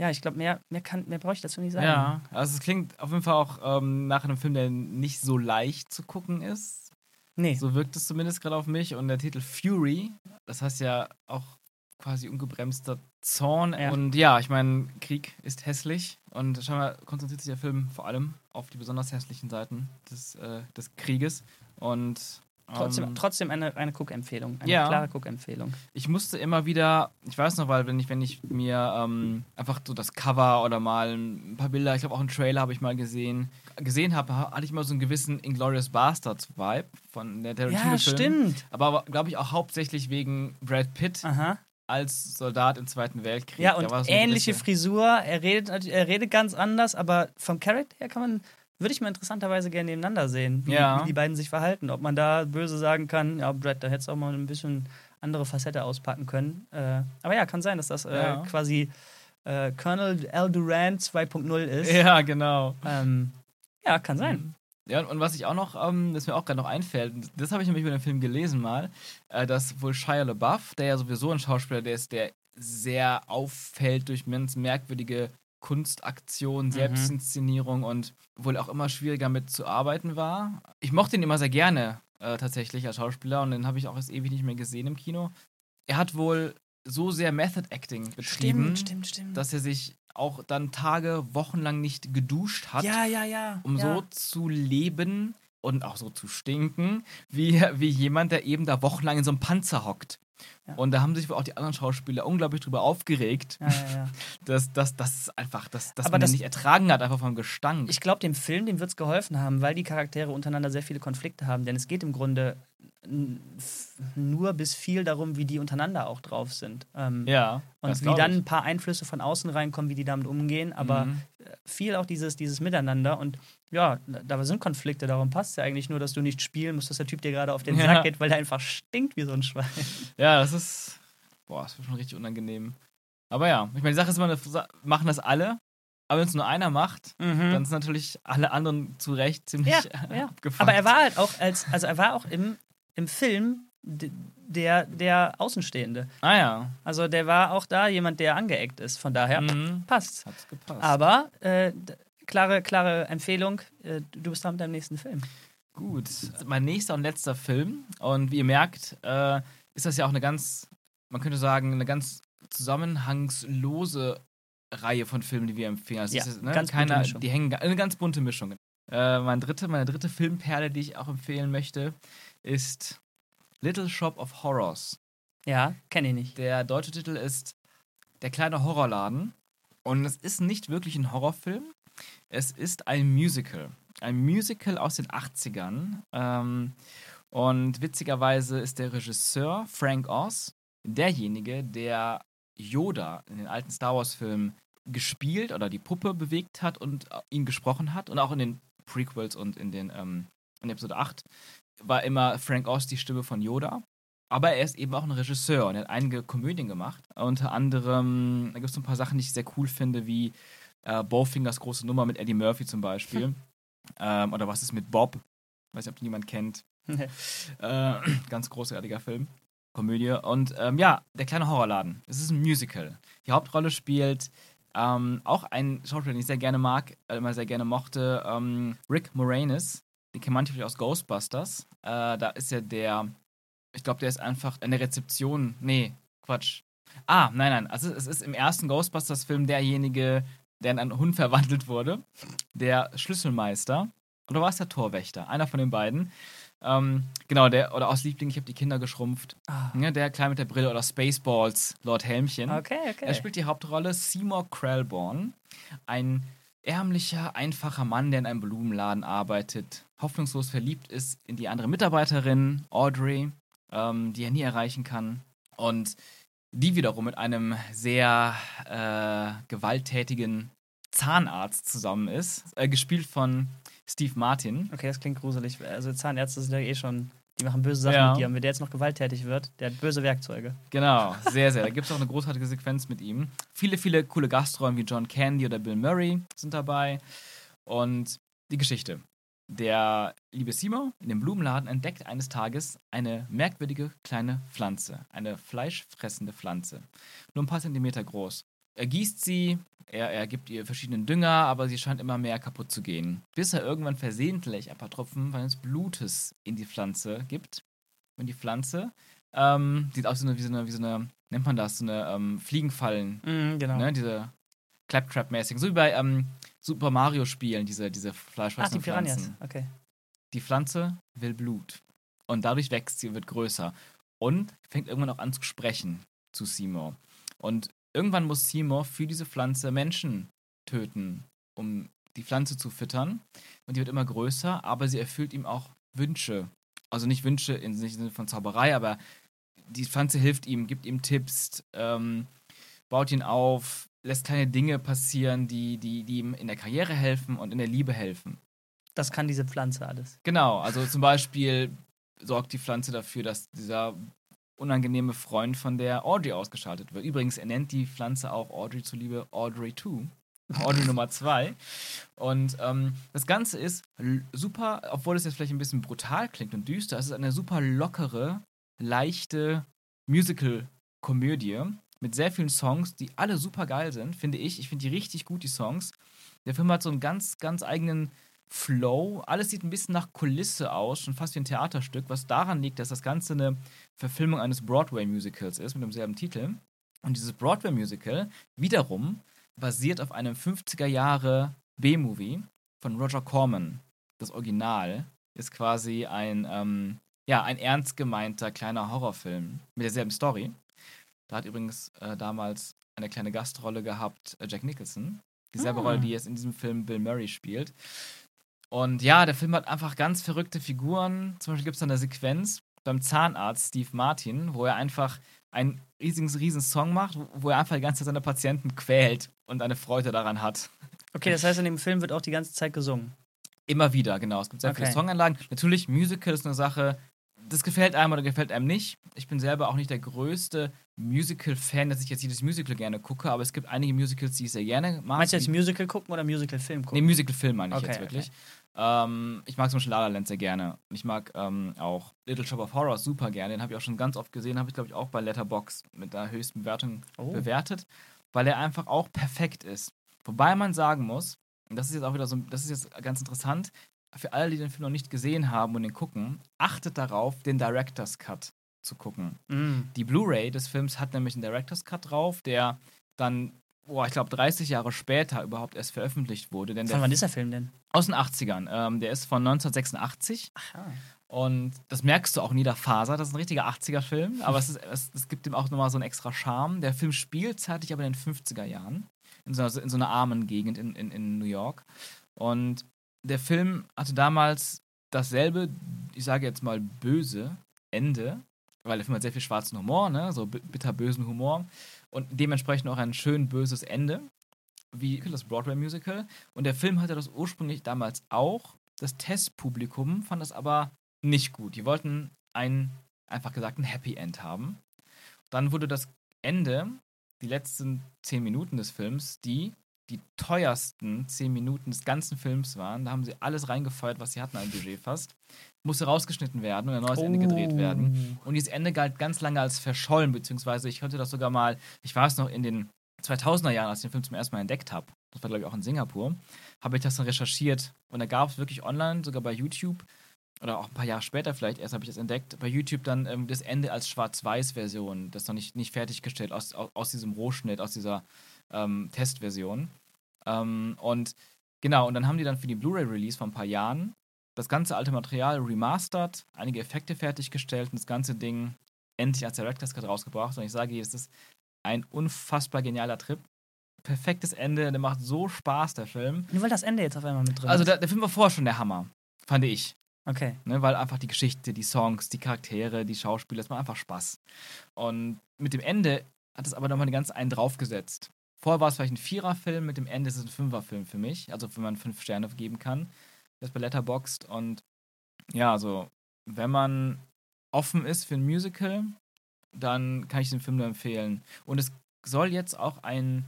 ja, ich glaube, mehr, mehr, kann- mehr brauche ich dazu nicht sagen. Ja, also es klingt auf jeden Fall auch ähm, nach einem Film, der nicht so leicht zu gucken ist. Nee. So wirkt es zumindest gerade auf mich. Und der Titel Fury, das heißt ja auch quasi ungebremster Zorn. Ja. Und ja, ich meine, Krieg ist hässlich. Und scheinbar konzentriert sich der Film vor allem auf die besonders hässlichen Seiten des, äh, des Krieges. Und Trotzdem, ähm, trotzdem eine, eine Cook-Empfehlung. Eine Ja. klare Cook-Empfehlung. ich musste immer wieder, ich weiß noch, weil wenn ich, wenn ich mir ähm, einfach so das Cover oder mal ein paar Bilder, ich glaube auch einen Trailer habe ich mal gesehen, gesehen habe, hatte ich immer so einen gewissen Inglourious Bastards Vibe von der Tarantino-Film. Ja, stimmt. Aber glaube ich auch hauptsächlich wegen Brad Pitt Aha. als Soldat im Zweiten Weltkrieg. Ja, und so ähnliche Frisur. Er redet, er redet ganz anders, aber vom Charakter her kann man, würde ich mal interessanterweise gerne nebeneinander sehen, wie, Ja. wie die beiden sich verhalten. Ob man da böse sagen kann, ja, Brad, da hättest du auch mal ein bisschen andere Facette auspacken können. Äh, aber ja, kann sein, dass das äh, Ja. quasi äh, Colonel L. Durant 2.0 ist. Ja, genau. Ähm, ja, kann sein. Ja, und was ich auch noch, ähm, das mir auch gerade noch einfällt, das habe ich nämlich über den Film gelesen mal, äh, dass wohl Shia LaBeouf, der ja sowieso ein Schauspieler, der ist, der sehr auffällt durch ganz merkwürdige Kunstaktionen, Selbstinszenierung und wohl auch immer schwieriger mitzuarbeiten war. Ich mochte ihn immer sehr gerne äh, tatsächlich als Schauspieler und den habe ich auch erst ewig nicht mehr gesehen im Kino. Er hat wohl so sehr Method Acting betrieben, Stimmt, stimmt, stimmt. dass er sich auch dann Tage, Wochenlang nicht geduscht hat ja, ja, ja. um so zu leben und auch so zu stinken, wie, wie jemand, der eben da wochenlang in so einem Panzer hockt. Ja. Und da haben sich wohl auch die anderen Schauspieler unglaublich drüber aufgeregt, Ja, ja, dass, dass einfach, dass, dass Aber man das- nicht ertragen hat, einfach vom Gestank. Ich glaube, dem Film, dem wird es geholfen haben, weil die Charaktere untereinander sehr viele Konflikte haben. Denn es geht im Grunde nur bis viel darum, wie die untereinander auch drauf sind. Ähm, ja. und das wie dann ein paar Einflüsse von außen reinkommen, wie die damit umgehen. Aber Mhm. äh, viel auch dieses, dieses Miteinander. Und ja, da sind Konflikte. Darum passt es ja eigentlich nur, dass du nicht spielen musst, dass der Typ dir gerade auf den Ja. Sack geht, weil der einfach stinkt wie so ein Schwein. Ja, das ist. Boah, das wird schon richtig unangenehm. Aber ja, ich meine, die Sache ist immer, machen das alle. Aber wenn es nur einer macht, dann sind natürlich alle anderen zu Recht ziemlich Mhm. Ja, ja. abgefuckt. Aber er war halt auch als, also er war auch im, im Film der, der Außenstehende. Ah ja. Also der war auch da jemand, der angeeckt ist. Von daher Mhm. passt. Hat's gepasst. Aber äh, klare, klare Empfehlung, äh, du bist da mit deinem nächsten Film. Gut, mein nächster und letzter Film. Und wie ihr merkt, äh, ist das ja auch eine ganz, man könnte sagen, eine ganz zusammenhangslose Reihe von Filmen, die wir empfehlen. Also Ja, ist, ne, ganz bunte keiner, Mischung. die hängen eine ganz bunte Mischung. Äh, mein dritte, meine dritte Filmperle, die ich auch empfehlen möchte, ist Little Shop of Horrors. Ja, kenne ich nicht. Der deutsche Titel ist Der kleine Horrorladen. Und es ist nicht wirklich ein Horrorfilm. Es ist ein Musical. Ein Musical aus den 80ern. Ähm, und witzigerweise ist der Regisseur Frank Oz derjenige, der Yoda in den alten Star Wars-Filmen gespielt oder die Puppe bewegt hat und äh, ihn gesprochen hat. Und auch in den Prequels und in den ähm, in Episode 8 war immer Frank Oz die Stimme von Yoda. Aber er ist eben auch ein Regisseur und er hat einige Komödien gemacht. Unter anderem, da gibt es so ein paar Sachen, die ich sehr cool finde, wie äh, Bowfingers große Nummer mit Eddie Murphy zum Beispiel. ähm, oder was ist mit Bob? Weiß nicht, ob niemand kennt. Äh, ganz großartiger Film. Komödie. Und ähm, ja, der kleine Horrorladen. Es ist ein Musical. Die Hauptrolle spielt ähm, auch ein Schauspieler, den ich sehr gerne mag, äh, immer sehr gerne mochte, ähm, Rick Moranis. Den kennt man natürlich aus Ghostbusters. Äh, da ist ja der, ich glaube, der ist einfach in der Rezeption. Nee, Quatsch. Ah, nein, nein. Also es ist im ersten Ghostbusters-Film derjenige, der in einen Hund verwandelt wurde. Der Schlüsselmeister. Oder war es der Torwächter? Einer von den beiden. Ähm, genau, der, oder aus Liebling, ich habe die Kinder geschrumpft. Ah, Ja, der Klein mit der Brille oder Spaceballs, Lord Helmchen. okay, okay. Er spielt die Hauptrolle Seymour Krellborn, ein ärmlicher, einfacher Mann, der in einem Blumenladen arbeitet, hoffnungslos verliebt ist in die andere Mitarbeiterin, Audrey, ähm, die er nie erreichen kann. Und die wiederum mit einem sehr äh, gewalttätigen Zahnarzt zusammen ist, äh, gespielt von Steve Martin. okay, das klingt gruselig. Also Zahnärzte sind ja eh schon, Die machen böse Sachen Ja. mit dir. Und wenn der jetzt noch gewalttätig wird, der hat böse Werkzeuge. Genau, sehr, sehr. Da gibt es auch eine großartige Sequenz mit ihm. Viele, viele coole Gastrollen wie John Candy oder Bill Murray sind dabei. Und die Geschichte. Der liebe Seymour in dem Blumenladen entdeckt eines Tages eine merkwürdige kleine Pflanze. Eine fleischfressende Pflanze. Nur ein paar Zentimeter groß. Er gießt sie, er, er gibt ihr verschiedenen Dünger, aber sie scheint immer mehr kaputt zu gehen. Bis er irgendwann versehentlich ein paar Tropfen seines Blutes in die Pflanze gibt. Und die Pflanze ähm, sieht aus wie so eine, wie so eine, wie so eine, nennt man das, so eine ähm, Fliegenfallen, Mhm, genau. ne? Diese Claptrap-mäßigen. So wie bei ähm, Super Mario-Spielen, diese, diese Ach, die fleischfressenden Piranhas. Pflanzen. Okay. Die Pflanze will Blut. Und dadurch wächst sie und wird größer. Und fängt irgendwann auch an zu sprechen zu Seymour. Und irgendwann muss Seymour für diese Pflanze Menschen töten, um die Pflanze zu füttern. Und die wird immer größer, aber sie erfüllt ihm auch Wünsche. Also nicht Wünsche im Sinne von Zauberei, aber die Pflanze hilft ihm, gibt ihm Tipps, ähm, baut ihn auf, lässt kleine Dinge passieren, die, die, die ihm in der Karriere helfen und in der Liebe helfen. Das kann diese Pflanze alles. Genau, also zum Beispiel sorgt die Pflanze dafür, dass dieser unangenehme Freund von der Audrey ausgeschaltet wird. Übrigens, er nennt die Pflanze auch Audrey zuliebe Audrey 2. Audrey Nummer 2. Und ähm, das Ganze ist super, obwohl es jetzt vielleicht ein bisschen brutal klingt und düster, es ist eine super lockere, leichte Musical-Komödie mit sehr vielen Songs, die alle super geil sind, finde ich. Ich finde die richtig gut, die Songs. Der Film hat so einen ganz, ganz eigenen Flow. Alles sieht ein bisschen nach Kulisse aus, schon fast wie ein Theaterstück, was daran liegt, dass das Ganze eine Verfilmung eines Broadway-Musicals ist mit demselben Titel. Und dieses Broadway-Musical wiederum basiert auf einem 50er Jahre B-Movie von Roger Corman. Das Original ist quasi ein, ähm, ja, ein ernst gemeinter kleiner Horrorfilm mit derselben Story. Da hat übrigens äh, damals eine kleine Gastrolle gehabt äh, Jack Nicholson. Dieselbe Ah. Rolle, die jetzt in diesem Film Bill Murray spielt. Und ja, der Film hat einfach ganz verrückte Figuren. Zum Beispiel gibt es da eine Sequenz beim Zahnarzt Steve Martin, wo er einfach einen riesigen, riesen Song macht, wo- er einfach die ganze Zeit seine Patienten quält und eine Freude daran hat. Okay, das heißt, in dem Film wird auch die ganze Zeit gesungen. Immer wieder, genau. Es gibt sehr viele Okay. Songanlagen. Natürlich, Musical ist eine Sache, das gefällt einem oder gefällt einem nicht. Ich bin selber auch nicht der größte Musical-Fan, dass ich jetzt jedes Musical gerne gucke, aber es gibt einige Musicals, die ich sehr gerne mag. Meinst du jetzt Musical gucken oder Musical-Film Nee, gucken? Musical-Film meine ich Okay, jetzt wirklich. Ähm, ich mag zum Beispiel La La Land sehr gerne. Und ich mag ähm, auch Little Shop of Horrors super gerne. Den habe ich auch schon ganz oft gesehen. Habe ich, glaube ich, auch bei Letterbox mit der höchsten Bewertung Oh. bewertet, weil er einfach auch perfekt ist. Wobei man sagen muss, und das ist jetzt auch wieder so, das ist jetzt ganz interessant, für alle, die den Film noch nicht gesehen haben und den gucken, achtet darauf, den Director's Cut zu gucken. Mm. Die Blu-ray des Films hat nämlich einen Director's Cut drauf, der dann, boah, ich glaube 30 Jahre später überhaupt erst veröffentlicht wurde. Denn Von der wann ist der Film denn? aus den 80ern. Ähm, der ist von 1986 Aha. und das merkst du auch in jeder Faser. Das ist ein richtiger 80er-Film, aber es, ist, es, es gibt ihm auch nochmal so einen extra Charme. Der Film spielt zeitlich aber in den 50er Jahren, in so, einer- in so einer armen Gegend in, in, in New York. Und der Film hatte damals dasselbe, ich sage jetzt mal böse Ende, weil der Film hat sehr viel schwarzen Humor, ne? so bi- bitterbösen Humor und dementsprechend auch ein schön böses Ende, wie das Broadway-Musical. Und der Film hatte das ursprünglich damals auch. Das Testpublikum fand das aber nicht gut. Die wollten ein, einfach gesagt, ein Happy End haben. Dann wurde das Ende, die letzten zehn Minuten des Films, die die teuersten zehn Minuten des ganzen Films waren. Da haben sie alles reingefeuert, was sie hatten an Budget fast. Musste rausgeschnitten werden und ein neues Ende gedreht werden. Und dieses Ende galt ganz lange als verschollen, beziehungsweise ich könnte das sogar mal, ich war es noch in den 2000er Jahren, als ich den Film zum ersten Mal entdeckt habe, das war glaube ich auch in Singapur, habe ich das dann recherchiert und da gab es wirklich online, sogar bei YouTube, oder auch ein paar Jahre später vielleicht erst habe ich das entdeckt, bei YouTube dann ähm, das Ende als Schwarz-Weiß-Version, das noch nicht, nicht fertiggestellt aus, aus, aus diesem Rohschnitt, aus dieser ähm, Testversion. Ähm, und genau, und dann haben die dann für die Blu-ray-Release vor ein paar Jahren das ganze alte Material remastert, einige Effekte fertiggestellt und das ganze Ding endlich als Director's Cut rausgebracht. Und ich sage dir, es ist ein unfassbar genialer Trip. Perfektes Ende, der macht so Spaß, der Film. Nur weil das Ende jetzt auf einmal mit drin Also ist. der, der Film war vorher schon der Hammer, fand ich. Okay. Ne, weil einfach die Geschichte, die Songs, die Charaktere, die Schauspieler, es macht einfach Spaß. Und mit dem Ende hat es aber nochmal den ganz einen draufgesetzt. Vorher war es vielleicht ein Viererfilm, mit dem Ende ist es ein Fünferfilm für mich, also wenn man fünf Sterne geben kann. Das bei Letterboxd und ja, also wenn man offen ist für ein Musical, dann kann ich den Film nur empfehlen. Und es soll jetzt auch ein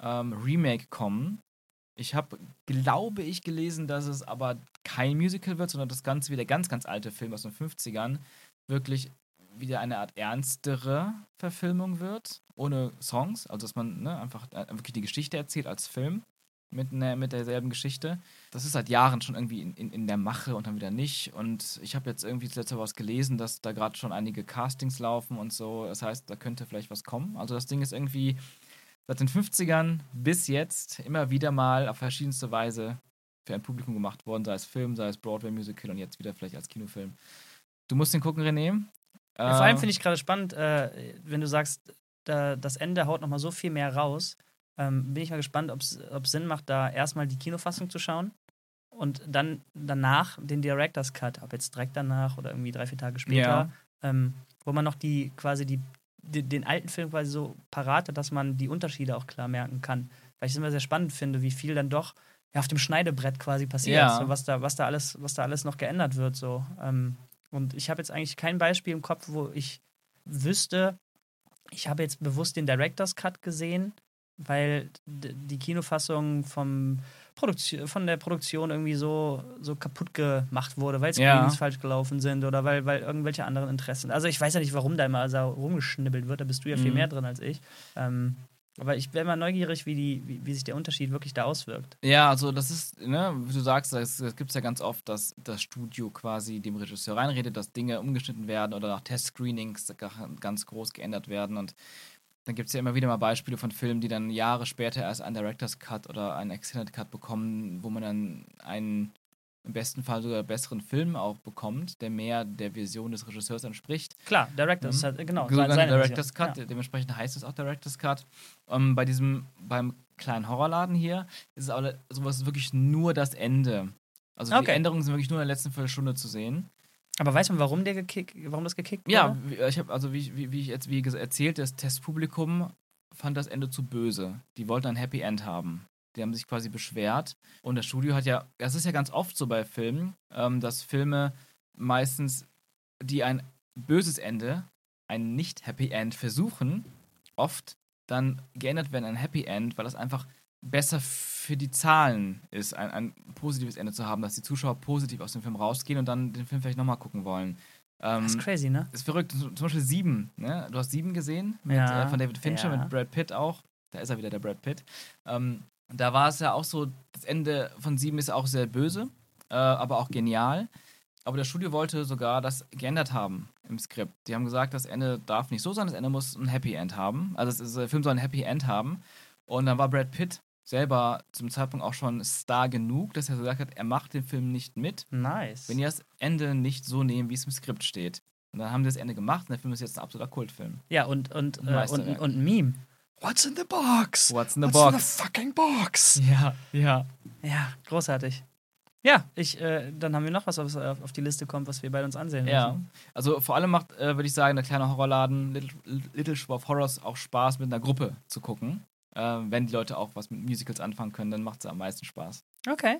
ähm, Remake kommen. Ich habe, glaube ich, gelesen, dass es aber kein Musical wird, sondern das Ganze wie der ganz, ganz alte Film aus den 50ern wirklich wieder eine Art ernstere Verfilmung wird, ohne Songs, also dass man ne, einfach äh, wirklich die Geschichte erzählt als Film mit, ne, mit derselben Geschichte. Das ist seit Jahren schon irgendwie in, in, in der Mache und dann wieder nicht. Und ich habe jetzt irgendwie zuletzt was gelesen, dass da gerade schon einige Castings laufen und so. Das heißt, da könnte vielleicht was kommen. Also das Ding ist irgendwie seit den 50ern bis jetzt immer wieder mal auf verschiedenste Weise für ein Publikum gemacht worden, sei es Film, sei es Broadway-Musical und jetzt wieder vielleicht als Kinofilm. Du musst den gucken, René. Ja, vor allem finde ich gerade spannend, äh, wenn du sagst, da, das Ende haut nochmal so viel mehr raus. Ähm, bin ich mal gespannt, ob es Sinn macht, da erstmal die Kinofassung zu schauen und dann danach den Director's Cut, ob jetzt direkt danach oder irgendwie drei, vier Tage später, ja. ähm, wo man noch die quasi die, die, den alten Film quasi so parat hat, dass man die Unterschiede auch klar merken kann. Weil ich es immer sehr spannend finde, wie viel dann doch ja, auf dem Schneidebrett quasi passiert, ja. so, was, da, was, da alles, was da alles noch geändert wird. So. Ähm, und ich habe jetzt eigentlich kein Beispiel im Kopf, wo ich wüsste, ich habe jetzt bewusst den Director's Cut gesehen, weil die Kinofassung vom von der Produktion irgendwie so, so kaputt gemacht wurde, weil Screens ja. falsch gelaufen sind oder weil, weil irgendwelche anderen Interessen. Also ich weiß ja nicht, warum da immer also rumgeschnibbelt wird, da bist du ja viel mhm. mehr drin als ich. Ähm, aber ich wäre mal neugierig, wie, die, wie, wie, sich der Unterschied wirklich da auswirkt. Ja, also das ist, ne, wie du sagst, es gibt es ja ganz oft, dass das Studio quasi dem Regisseur reinredet, dass Dinge umgeschnitten werden oder nach Testscreenings ganz groß geändert werden. Und dann gibt es ja immer wieder mal Beispiele von Filmen, die dann Jahre später erst einen Director's Cut oder einen Extended Cut bekommen, wo man dann einen im besten Fall sogar besseren Film auch bekommt, der mehr der Vision des Regisseurs entspricht. Klar, Director's mhm. Cut, genau. Sogar seine Director's Vision. Cut, ja. dementsprechend heißt es auch Director's Cut. Ähm, bei diesem, beim kleinen Horrorladen hier ist es aber sowas wirklich nur das Ende. Also okay. die Änderungen sind wirklich nur in der letzten Viertelstunde zu sehen. Aber weiß man, warum der gekickt, warum das gekickt wurde? Ja, ich habe also wie, wie, wie ich jetzt wie erzählt, das Testpublikum fand das Ende zu böse. Die wollten ein Happy End haben. Die haben sich quasi beschwert. Und das Studio hat ja, das ist ja ganz oft so bei Filmen, ähm, dass Filme meistens, die ein böses Ende, ein nicht-Happy End versuchen, oft dann geändert werden ein Happy End, weil das einfach besser für die Zahlen ist, ein, ein positives Ende zu haben, dass die Zuschauer positiv aus dem Film rausgehen und dann den Film vielleicht nochmal gucken wollen. Ähm, das ist crazy, ne? Ist verrückt. Zum Beispiel Sieben, ne? Du hast Sieben gesehen, mit, ja, äh, von David Fincher ja. mit Brad Pitt auch. Da ist er wieder, der Brad Pitt. Ähm, da war es ja auch so, das Ende von Sieben ist auch sehr böse, äh, aber auch genial. Aber das Studio wollte sogar das geändert haben im Skript. Die haben gesagt, das Ende darf nicht so sein, das Ende muss ein Happy End haben. Also ist, der Film soll ein Happy End haben. Und dann war Brad Pitt selber zum Zeitpunkt auch schon Star genug, dass er gesagt hat, er macht den Film nicht mit. Nice. Wenn ihr das Ende nicht so nehmt, wie es im Skript steht. Und dann haben sie das Ende gemacht und der Film ist jetzt ein absoluter Kultfilm. Ja, und, und, äh, und, und, ein Meme. What's in the box? What's in the What's box? in the fucking box? Ja, ja. Ja, großartig. Ja, ich, äh, dann haben wir noch was, was auf die Liste kommt, was wir bei uns ansehen Ja, müssen. also vor allem macht, äh, würde ich sagen, der kleine Horrorladen Little, Little Shop of Horrors auch Spaß, mit einer Gruppe zu gucken. Äh, wenn die Leute auch was mit Musicals anfangen können, dann macht es am meisten Spaß. Okay.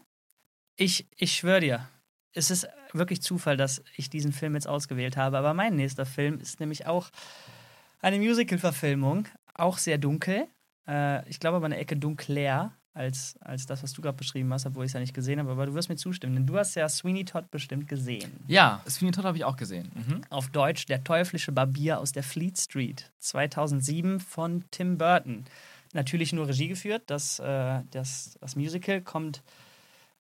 Ich, ich schwöre dir, es ist wirklich Zufall, dass ich diesen Film jetzt ausgewählt habe, aber mein nächster Film ist nämlich auch eine Musical-Verfilmung, auch sehr dunkel. Äh, ich glaube aber eine Ecke dunkler als, als das, was du gerade beschrieben hast, obwohl ich es ja nicht gesehen habe. Aber du wirst mir zustimmen, denn du hast ja Sweeney Todd bestimmt gesehen. Ja, Sweeney Todd habe ich auch gesehen. Mhm. Auf Deutsch Der teuflische Barbier aus der Fleet Street, 2007 von Tim Burton. Natürlich nur Regie geführt. Das, äh, das, das Musical kommt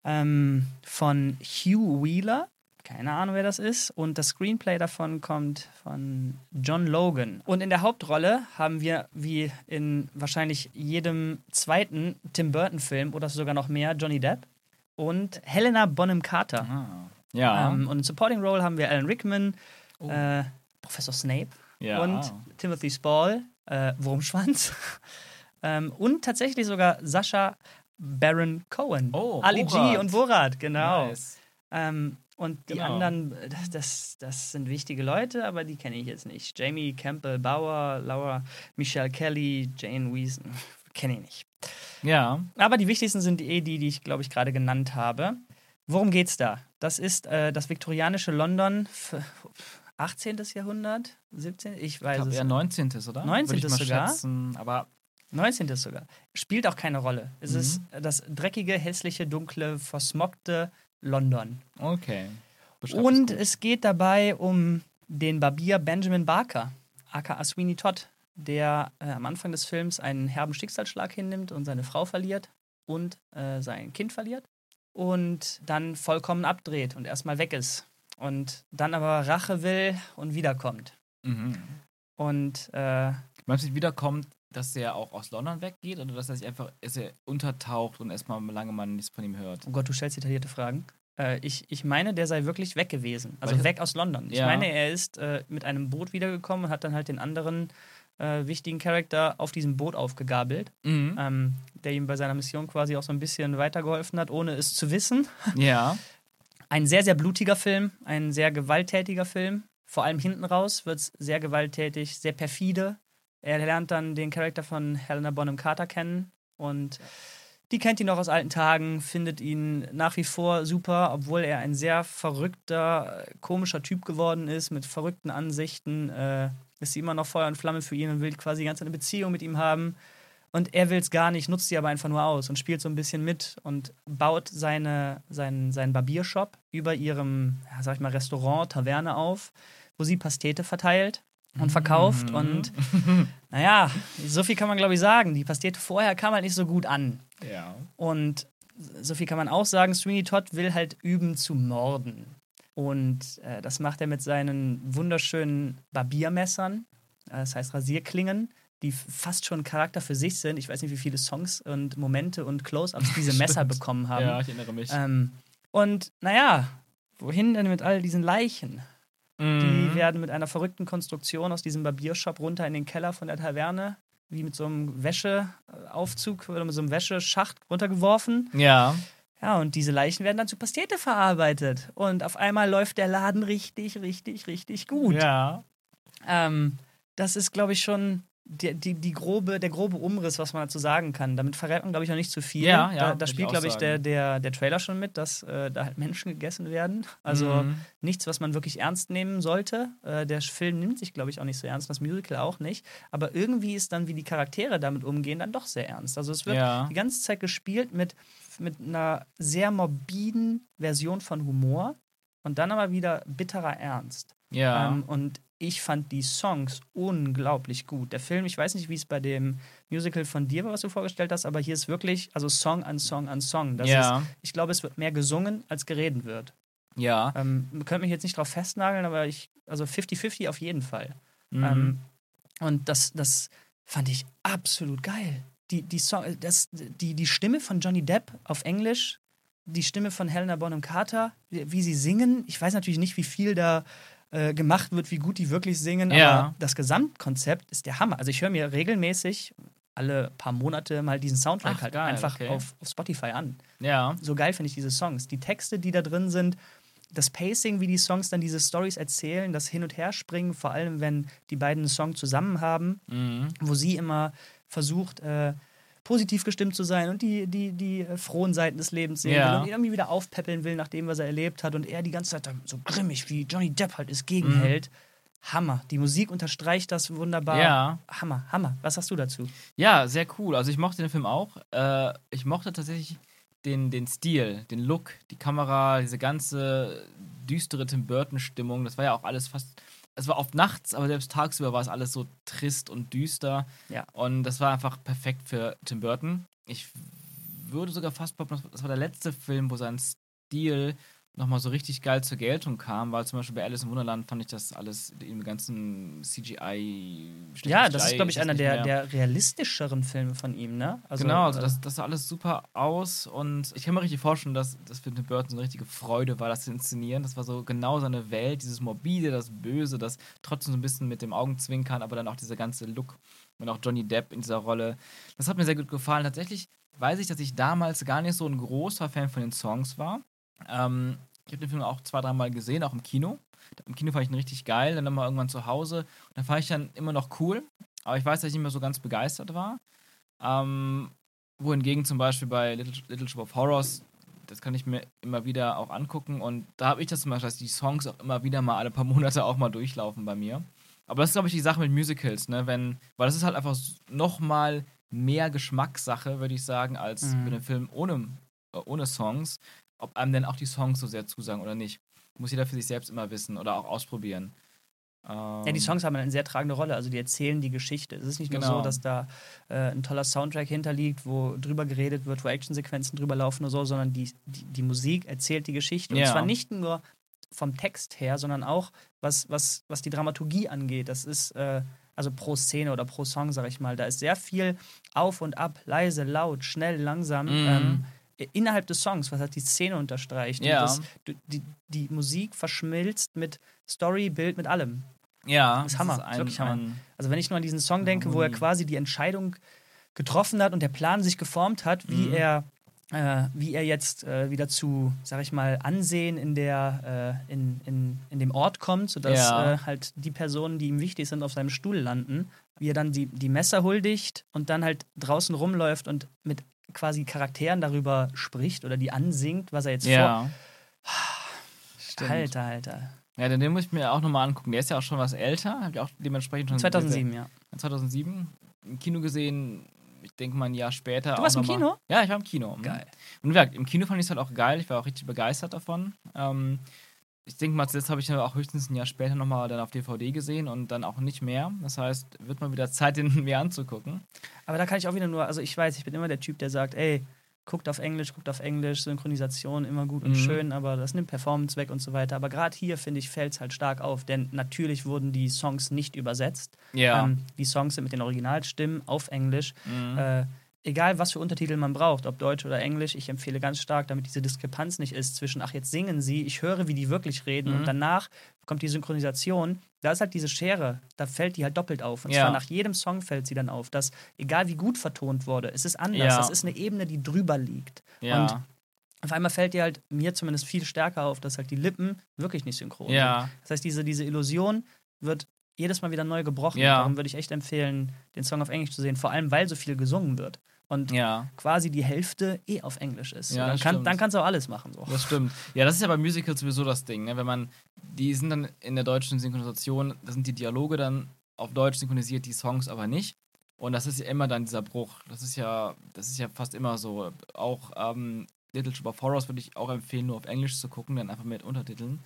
ähm, von Hugh Wheeler, keine Ahnung, wer das ist. Und das Screenplay davon kommt von John Logan. Und in der Hauptrolle haben wir, wie in wahrscheinlich jedem zweiten Tim Burton-Film oder sogar noch mehr, Johnny Depp und Helena Bonham Carter. Ah, ja. Ähm, und in Supporting Role haben wir Alan Rickman, oh. äh, Professor Snape ja. und Timothy Spall, äh, Wurmschwanz. ähm, und tatsächlich sogar Sascha Baron Cohen. Oh, Ali G und Borat, genau. Nice. Ähm, und die genau. anderen, das, das sind wichtige Leute, aber die kenne ich jetzt nicht. Jamie Campbell Bauer, Laura Michelle Kelly, Jane Wiesen, kenne ich nicht. Ja. Aber die wichtigsten sind eh die, die ich, glaube ich, gerade genannt habe. Worum geht's da? Das ist äh, das viktorianische London 18. Jahrhundert, 17. Ich Ich weiß glaube es eher 19. oder? 19. Würde ich mal sogar? Schätzen, aber 19. sogar. Spielt auch keine Rolle. Es Mhm. ist das dreckige, hässliche, dunkle, versmockte London. okay. Und es geht dabei um den Barbier Benjamin Barker, aka Sweeney Todd, der äh, am Anfang des Films einen herben Schicksalsschlag hinnimmt und seine Frau verliert und äh, sein Kind verliert und dann vollkommen abdreht und erstmal weg ist und dann aber Rache will und wiederkommt. Mhm. Und äh, Meinst du, wiederkommt, dass er auch aus London weggeht oder dass er sich einfach dass er untertaucht und erstmal lange man nichts von ihm hört? oh Gott, du stellst detaillierte Fragen. Äh, ich, ich meine, der sei wirklich weg gewesen. Also Weil- weg aus London. Ich Ja. meine, er ist äh, mit einem Boot wiedergekommen und hat dann halt den anderen äh, wichtigen Charakter auf diesem Boot aufgegabelt, Mhm. ähm, der ihm bei seiner Mission quasi auch so ein bisschen weitergeholfen hat, ohne es zu wissen. Ja. Ein sehr, sehr blutiger Film, ein sehr gewalttätiger Film. Vor allem hinten raus wird es sehr gewalttätig, sehr perfide. Er lernt dann den Charakter von Helena Bonham Carter kennen und die kennt ihn noch aus alten Tagen, findet ihn nach wie vor super, obwohl er ein sehr verrückter, äh, komischer Typ geworden ist, mit verrückten Ansichten. Äh, ist sie immer noch Feuer und Flamme für ihn und will quasi die ganze Zeit eine Beziehung mit ihm haben. Und er will es gar nicht, nutzt sie aber einfach nur aus und spielt so ein bisschen mit und baut seine, seinen, seinen Barbiershop über ihrem, ja, sag ich mal, Restaurant, Taverne auf, wo sie Pastete verteilt und verkauft. Mhm. Und naja, so viel kann man, glaube ich, sagen. Die Pastete vorher kam halt nicht so gut an. Ja. Und so viel kann man auch sagen, Sweeney Todd will halt üben zu morden. Und äh, das macht er mit seinen wunderschönen Barbiermessern, äh, das heißt Rasierklingen, die fast schon Charakter für sich sind. Ich weiß nicht, wie viele Songs und Momente und Close-Ups diese Messer bekommen haben. Ja, ich erinnere mich. Ähm, und naja, wohin denn mit all diesen Leichen? Die Mhm. werden mit einer verrückten Konstruktion aus diesem Barbiershop runter in den Keller von der Taverne, wie mit so einem Wäscheaufzug oder mit so einem Wäscheschacht runtergeworfen. Ja. Ja, und diese Leichen werden dann zu Pastete verarbeitet. Und auf einmal läuft der Laden richtig, richtig, richtig gut. Ja. Ähm, das ist, glaube ich, schon die, die, die grobe, der grobe Umriss, was man dazu sagen kann. Damit verrät man, glaube ich, noch nicht zu viel. Ja, ja, da, da spielt, glaube ich, der, der, der Trailer schon mit, dass äh, da halt Menschen gegessen werden. Also Mhm. nichts, was man wirklich ernst nehmen sollte. Äh, der Film nimmt sich, glaube ich, auch nicht so ernst, das Musical auch nicht. Aber irgendwie ist dann, wie die Charaktere damit umgehen, dann doch sehr ernst. Also es wird Ja. die ganze Zeit gespielt mit, mit einer sehr morbiden Version von Humor und dann aber wieder bitterer Ernst. Ja. Ähm, und ich fand die Songs unglaublich gut. Der Film, ich weiß nicht, wie es bei dem Musical von dir war, was du vorgestellt hast, aber hier ist wirklich, also Song an Song an Song. Das ja. ist, ich glaube, es wird mehr gesungen, als geredet wird. ja. Ähm, könnt mich jetzt nicht drauf festnageln, aber ich, also 50-50 auf jeden Fall. Mhm. Ähm, und das, das fand ich absolut geil. Die, die, Song, das, die, die Stimme von Johnny Depp auf Englisch, die Stimme von Helena Bonham Carter, wie sie singen. Ich weiß natürlich nicht, wie viel da äh, gemacht wird, wie gut die wirklich singen, Ja. aber das Gesamtkonzept ist der Hammer. Also ich höre mir regelmäßig alle paar Monate mal diesen Soundtrack Ach, halt geil, einfach okay. auf, auf Spotify an ja. so geil finde ich diese Songs. Die Texte, die da drin sind, das Pacing, wie die Songs dann diese Stories erzählen, das Hin- und Herspringen, vor allem wenn die beiden einen Song zusammen haben, Mhm. wo sie immer versucht, äh, positiv gestimmt zu sein und die, die, die äh, frohen Seiten des Lebens sehen Ja. will und irgendwie wieder aufpäppeln will, nach dem, was er erlebt hat und er die ganze Zeit so grimmig, wie Johnny Depp halt ist, gegenhält. Hammer. Die Musik unterstreicht das wunderbar. Mhm. Ja. Hammer, Hammer. Was hast du dazu? Ja, sehr cool. Also ich mochte den Film auch. Äh, ich mochte tatsächlich den, den Stil, den Look, die Kamera, diese ganze düstere Tim Burton-Stimmung. Das war ja auch alles fast. Es war oft nachts, aber selbst tagsüber war es alles so trist und düster. Ja. Und das war einfach perfekt für Tim Burton. Ich würde sogar fast behaupten, das war der letzte Film, wo sein Stil nochmal so richtig geil zur Geltung kam, weil zum Beispiel bei Alice im Wunderland fand ich das alles im ganzen CGI. Ja, das ist, glaube ich, einer der, der realistischeren Filme von ihm, ne? genau, also äh, das, das sah alles super aus und ich kann mir richtig vorstellen, dass das für Tim Burton so eine richtige Freude war, das zu inszenieren. Das war so genau seine Welt, dieses Morbide, das Böse, das trotzdem so ein bisschen mit dem Augenzwinkern, aber dann auch dieser ganze Look und auch Johnny Depp in dieser Rolle. Das hat mir sehr gut gefallen. Tatsächlich weiß ich, dass ich damals gar nicht so ein großer Fan von den Songs war. Ähm, ich habe den Film auch zwei, dreimal gesehen, auch im Kino. Im Kino fand ich ihn richtig geil, dann nochmal irgendwann zu Hause. Und dann fand ich dann immer noch cool, aber ich weiß, dass ich nicht mehr so ganz begeistert war. Ähm, wohingegen zum Beispiel bei Little, Little Shop of Horrors das kann ich mir immer wieder auch angucken. Und da habe ich das zum Beispiel, dass die Songs auch immer wieder mal alle paar Monate auch mal durchlaufen bei mir. Aber das ist, glaube ich, die Sache mit Musicals, ne? Wenn, weil das ist halt einfach nochmal mehr Geschmackssache, würde ich sagen, als Mhm. für einen Film ohne, äh, ohne Songs. Ob einem denn auch die Songs so sehr zusagen oder nicht. Muss jeder für sich selbst immer wissen oder auch ausprobieren. Ja, die Ähm, Songs haben eine sehr tragende Rolle. Also die erzählen die Geschichte. Es ist nicht nur Genau. so, dass da äh, ein toller Soundtrack hinterliegt, wo drüber geredet wird, wo Actionsequenzen drüber laufen oder so, sondern die, die, die Musik erzählt die Geschichte. Ja. Und zwar nicht nur vom Text her, sondern auch was, was, was die Dramaturgie angeht. Das ist äh, also pro Szene oder pro Song, sag ich mal. Da ist sehr viel auf und ab, leise, laut, schnell, langsam. Mhm. Ähm, innerhalb des Songs, was halt die Szene unterstreicht. Und Ja. Das, die, die Musik verschmilzt mit Story, Bild, mit allem. ja, Das ist Hammer, ein, wirklich Hammer. Ein, Also wenn ich nur an diesen Song denke, wo er quasi die Entscheidung getroffen hat und der Plan sich geformt hat, wie Mhm. er äh, wie er jetzt äh, wieder zu, sag ich mal, Ansehen in der äh, in, in, in dem Ort kommt, sodass Ja. äh, halt die Personen, die ihm wichtig sind, auf seinem Stuhl landen, wie er dann die, die Messer huldigt und dann halt draußen rumläuft und mit quasi Charakteren darüber spricht oder die ansingt, was er jetzt ja. vor. Alter, Alter. Ja, den, den muss ich mir auch nochmal angucken. Der ist ja auch schon was älter. Habe ich auch dementsprechend schon 2007, ja. 2007 im Kino gesehen. Ich denke mal ein Jahr später. Du warst im Kino? Ja, ich war im Kino. Geil. Und wie gesagt, im Kino fand ich es halt auch geil. Ich war auch richtig begeistert davon. Ähm, ich denke mal, zuletzt habe ich auch höchstens ein Jahr später nochmal dann auf DVD gesehen und dann auch nicht mehr. Das heißt, wird mal wieder Zeit, den mir anzugucken. Aber da kann ich auch wieder nur, also ich weiß, ich bin immer der Typ, der sagt, ey, guckt auf Englisch, guckt auf Englisch, Synchronisation immer gut und Mhm. schön, aber das nimmt Performance weg und so weiter. Aber gerade hier, finde ich, fällt es halt stark auf, denn natürlich wurden die Songs nicht übersetzt. Ja. Ähm, die Songs sind mit den Originalstimmen auf Englisch. Mhm. Äh, egal, was für Untertitel man braucht, ob Deutsch oder Englisch, ich empfehle ganz stark, damit diese Diskrepanz nicht ist zwischen, ach, jetzt singen sie, ich höre, wie die wirklich reden Mhm. und danach kommt die Synchronisation. Da ist halt diese Schere, da fällt die halt doppelt auf. Und Ja. zwar nach jedem Song fällt sie dann auf, dass, egal wie gut vertont wurde, es ist anders. Ja. Das ist eine Ebene, die drüber liegt. ja. Und auf einmal fällt dir halt, mir zumindest viel stärker auf, dass halt die Lippen wirklich nicht synchron sind. Das heißt, diese, diese Illusion wird jedes Mal wieder neu gebrochen. Darum würde ich echt empfehlen, den Song auf Englisch zu sehen, vor allem weil so viel gesungen wird. Und Ja. quasi die Hälfte eh auf Englisch ist. Ja, dann, kann, dann kannst du auch alles machen. So. Das stimmt. Ja, das ist ja bei Musicals sowieso das Ding, ne? Wenn man, die sind dann in der deutschen Synchronisation, da sind die Dialoge dann auf Deutsch synchronisiert, die Songs aber nicht. Und das ist ja immer dann dieser Bruch. Das ist ja, das ist ja fast immer so. Auch ähm, Little Shop of Horrors würde ich auch empfehlen, nur auf Englisch zu gucken, dann einfach mit Untertiteln.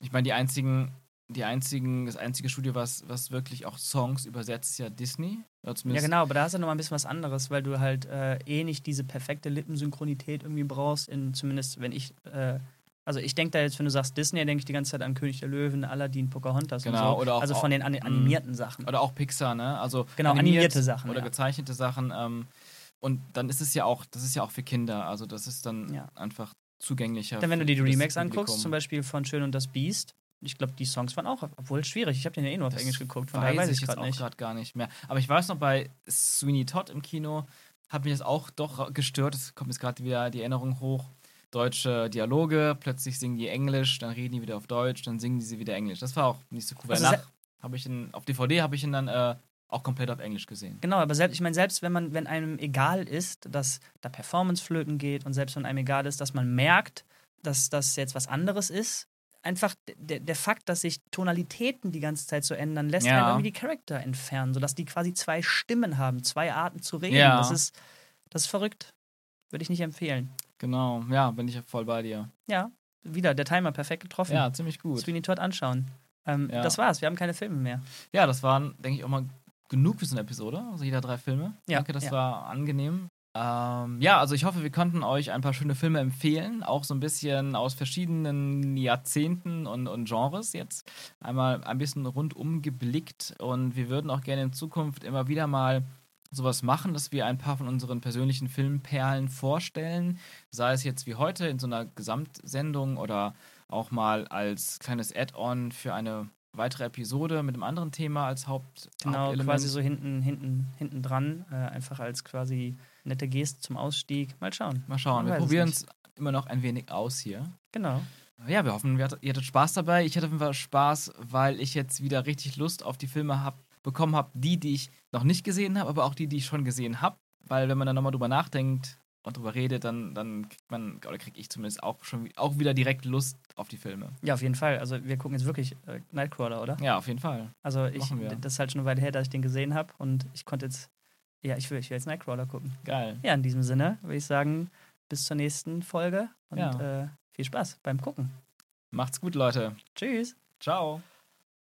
Ich meine, die einzigen, die einzigen, das einzige Studio, was, was wirklich auch Songs übersetzt, ist ja Disney. Ja, genau, aber da hast du nochmal ein bisschen was anderes, weil du halt äh, eh nicht diese perfekte Lippensynchronität irgendwie brauchst, in, zumindest wenn ich, äh, also ich denke da jetzt, wenn du sagst Disney, denke ich die ganze Zeit an König der Löwen, Aladdin, Pocahontas Genau, und so. oder auch- also von den Mhm. animierten Sachen. Oder auch Pixar, ne? Also Genau, animiert animierte Sachen, Oder ja. gezeichnete Sachen. Ähm, und dann ist es ja auch, das ist ja auch für Kinder. Also das ist dann Ja. einfach zugänglicher. Dann, wenn du für die Remakes anguckst, zum Beispiel von Schön und das Biest, ich glaube, die Songs waren auch, obwohl schwierig, ich habe den ja eh nur auf Das Englisch geguckt, von weiß, daher weiß ich ich jetzt auch gerade gar nicht mehr. Aber ich weiß noch, bei Sweeney Todd im Kino hat mich das auch doch gestört. Es kommt jetzt gerade wieder die Erinnerung hoch. Deutsche Dialoge, plötzlich singen die Englisch, dann reden die wieder auf Deutsch, dann singen die sie wieder Englisch. Das war auch nicht so cool. Also nach, se- habe ich ihn, auf DVD habe ich ihn dann äh, auch komplett auf Englisch gesehen. Genau, aber selbst, ich meine, selbst wenn man, wenn einem egal ist, dass da Performance flöten geht und selbst wenn einem egal ist, dass man merkt, dass das jetzt was anderes ist, einfach der, der Fakt, dass sich Tonalitäten die ganze Zeit so ändern, lässt Ja. irgendwie die Charakter entfernen, sodass die quasi zwei Stimmen haben, zwei Arten zu reden. Ja. Das ist, das ist verrückt. Würde ich nicht empfehlen. Genau, ja, bin ich voll bei dir. Ja, wieder der Timer perfekt getroffen. Ja, ziemlich gut. Sweeney Todd anschauen. Ähm, Ja. Das war's, wir haben keine Filme mehr. Ja, das waren, denke ich, auch mal genug für so eine Episode. Also jeder drei Filme. Ja, Danke, das ja. war angenehm. Ähm, ja, also ich hoffe, wir konnten euch ein paar schöne Filme empfehlen. Auch so ein bisschen aus verschiedenen Jahrzehnten und, und Genres jetzt. Einmal ein bisschen rundum geblickt. Und wir würden auch gerne in Zukunft immer wieder mal sowas machen, dass wir ein paar von unseren persönlichen Filmperlen vorstellen. Sei es jetzt wie heute in so einer Gesamtsendung oder auch mal als kleines Add-on für eine weitere Episode mit einem anderen Thema als Haupt Genau, Hauptelement. quasi so hinten, hinten, hinten dran, äh, einfach als quasi nette Geste zum Ausstieg. Mal schauen. Mal schauen, Man wir probieren es immer noch ein wenig aus hier. Genau. Ja, wir hoffen, ihr hattet, Spaß dabei. Ich hatte auf jeden Fall Spaß, weil ich jetzt wieder richtig Lust auf die Filme hab, bekommen habe, die, die ich noch nicht gesehen habe, aber auch die, die ich schon gesehen habe. Weil wenn man dann nochmal drüber nachdenkt, und drüber redet, dann, dann kriegt man, oder krieg ich zumindest auch schon auch wieder direkt Lust auf die Filme. Ja, auf jeden Fall. Also wir gucken jetzt wirklich äh, Nightcrawler, oder? Ja, auf jeden Fall. Also ich, das ist halt schon eine Weile her, dass ich den gesehen habe und ich konnte jetzt, ja, ich will, ich will jetzt Nightcrawler gucken. Geil. Ja, in diesem Sinne würde ich sagen, bis zur nächsten Folge und Ja. äh, viel Spaß beim Gucken. Macht's gut, Leute. Tschüss. Ciao.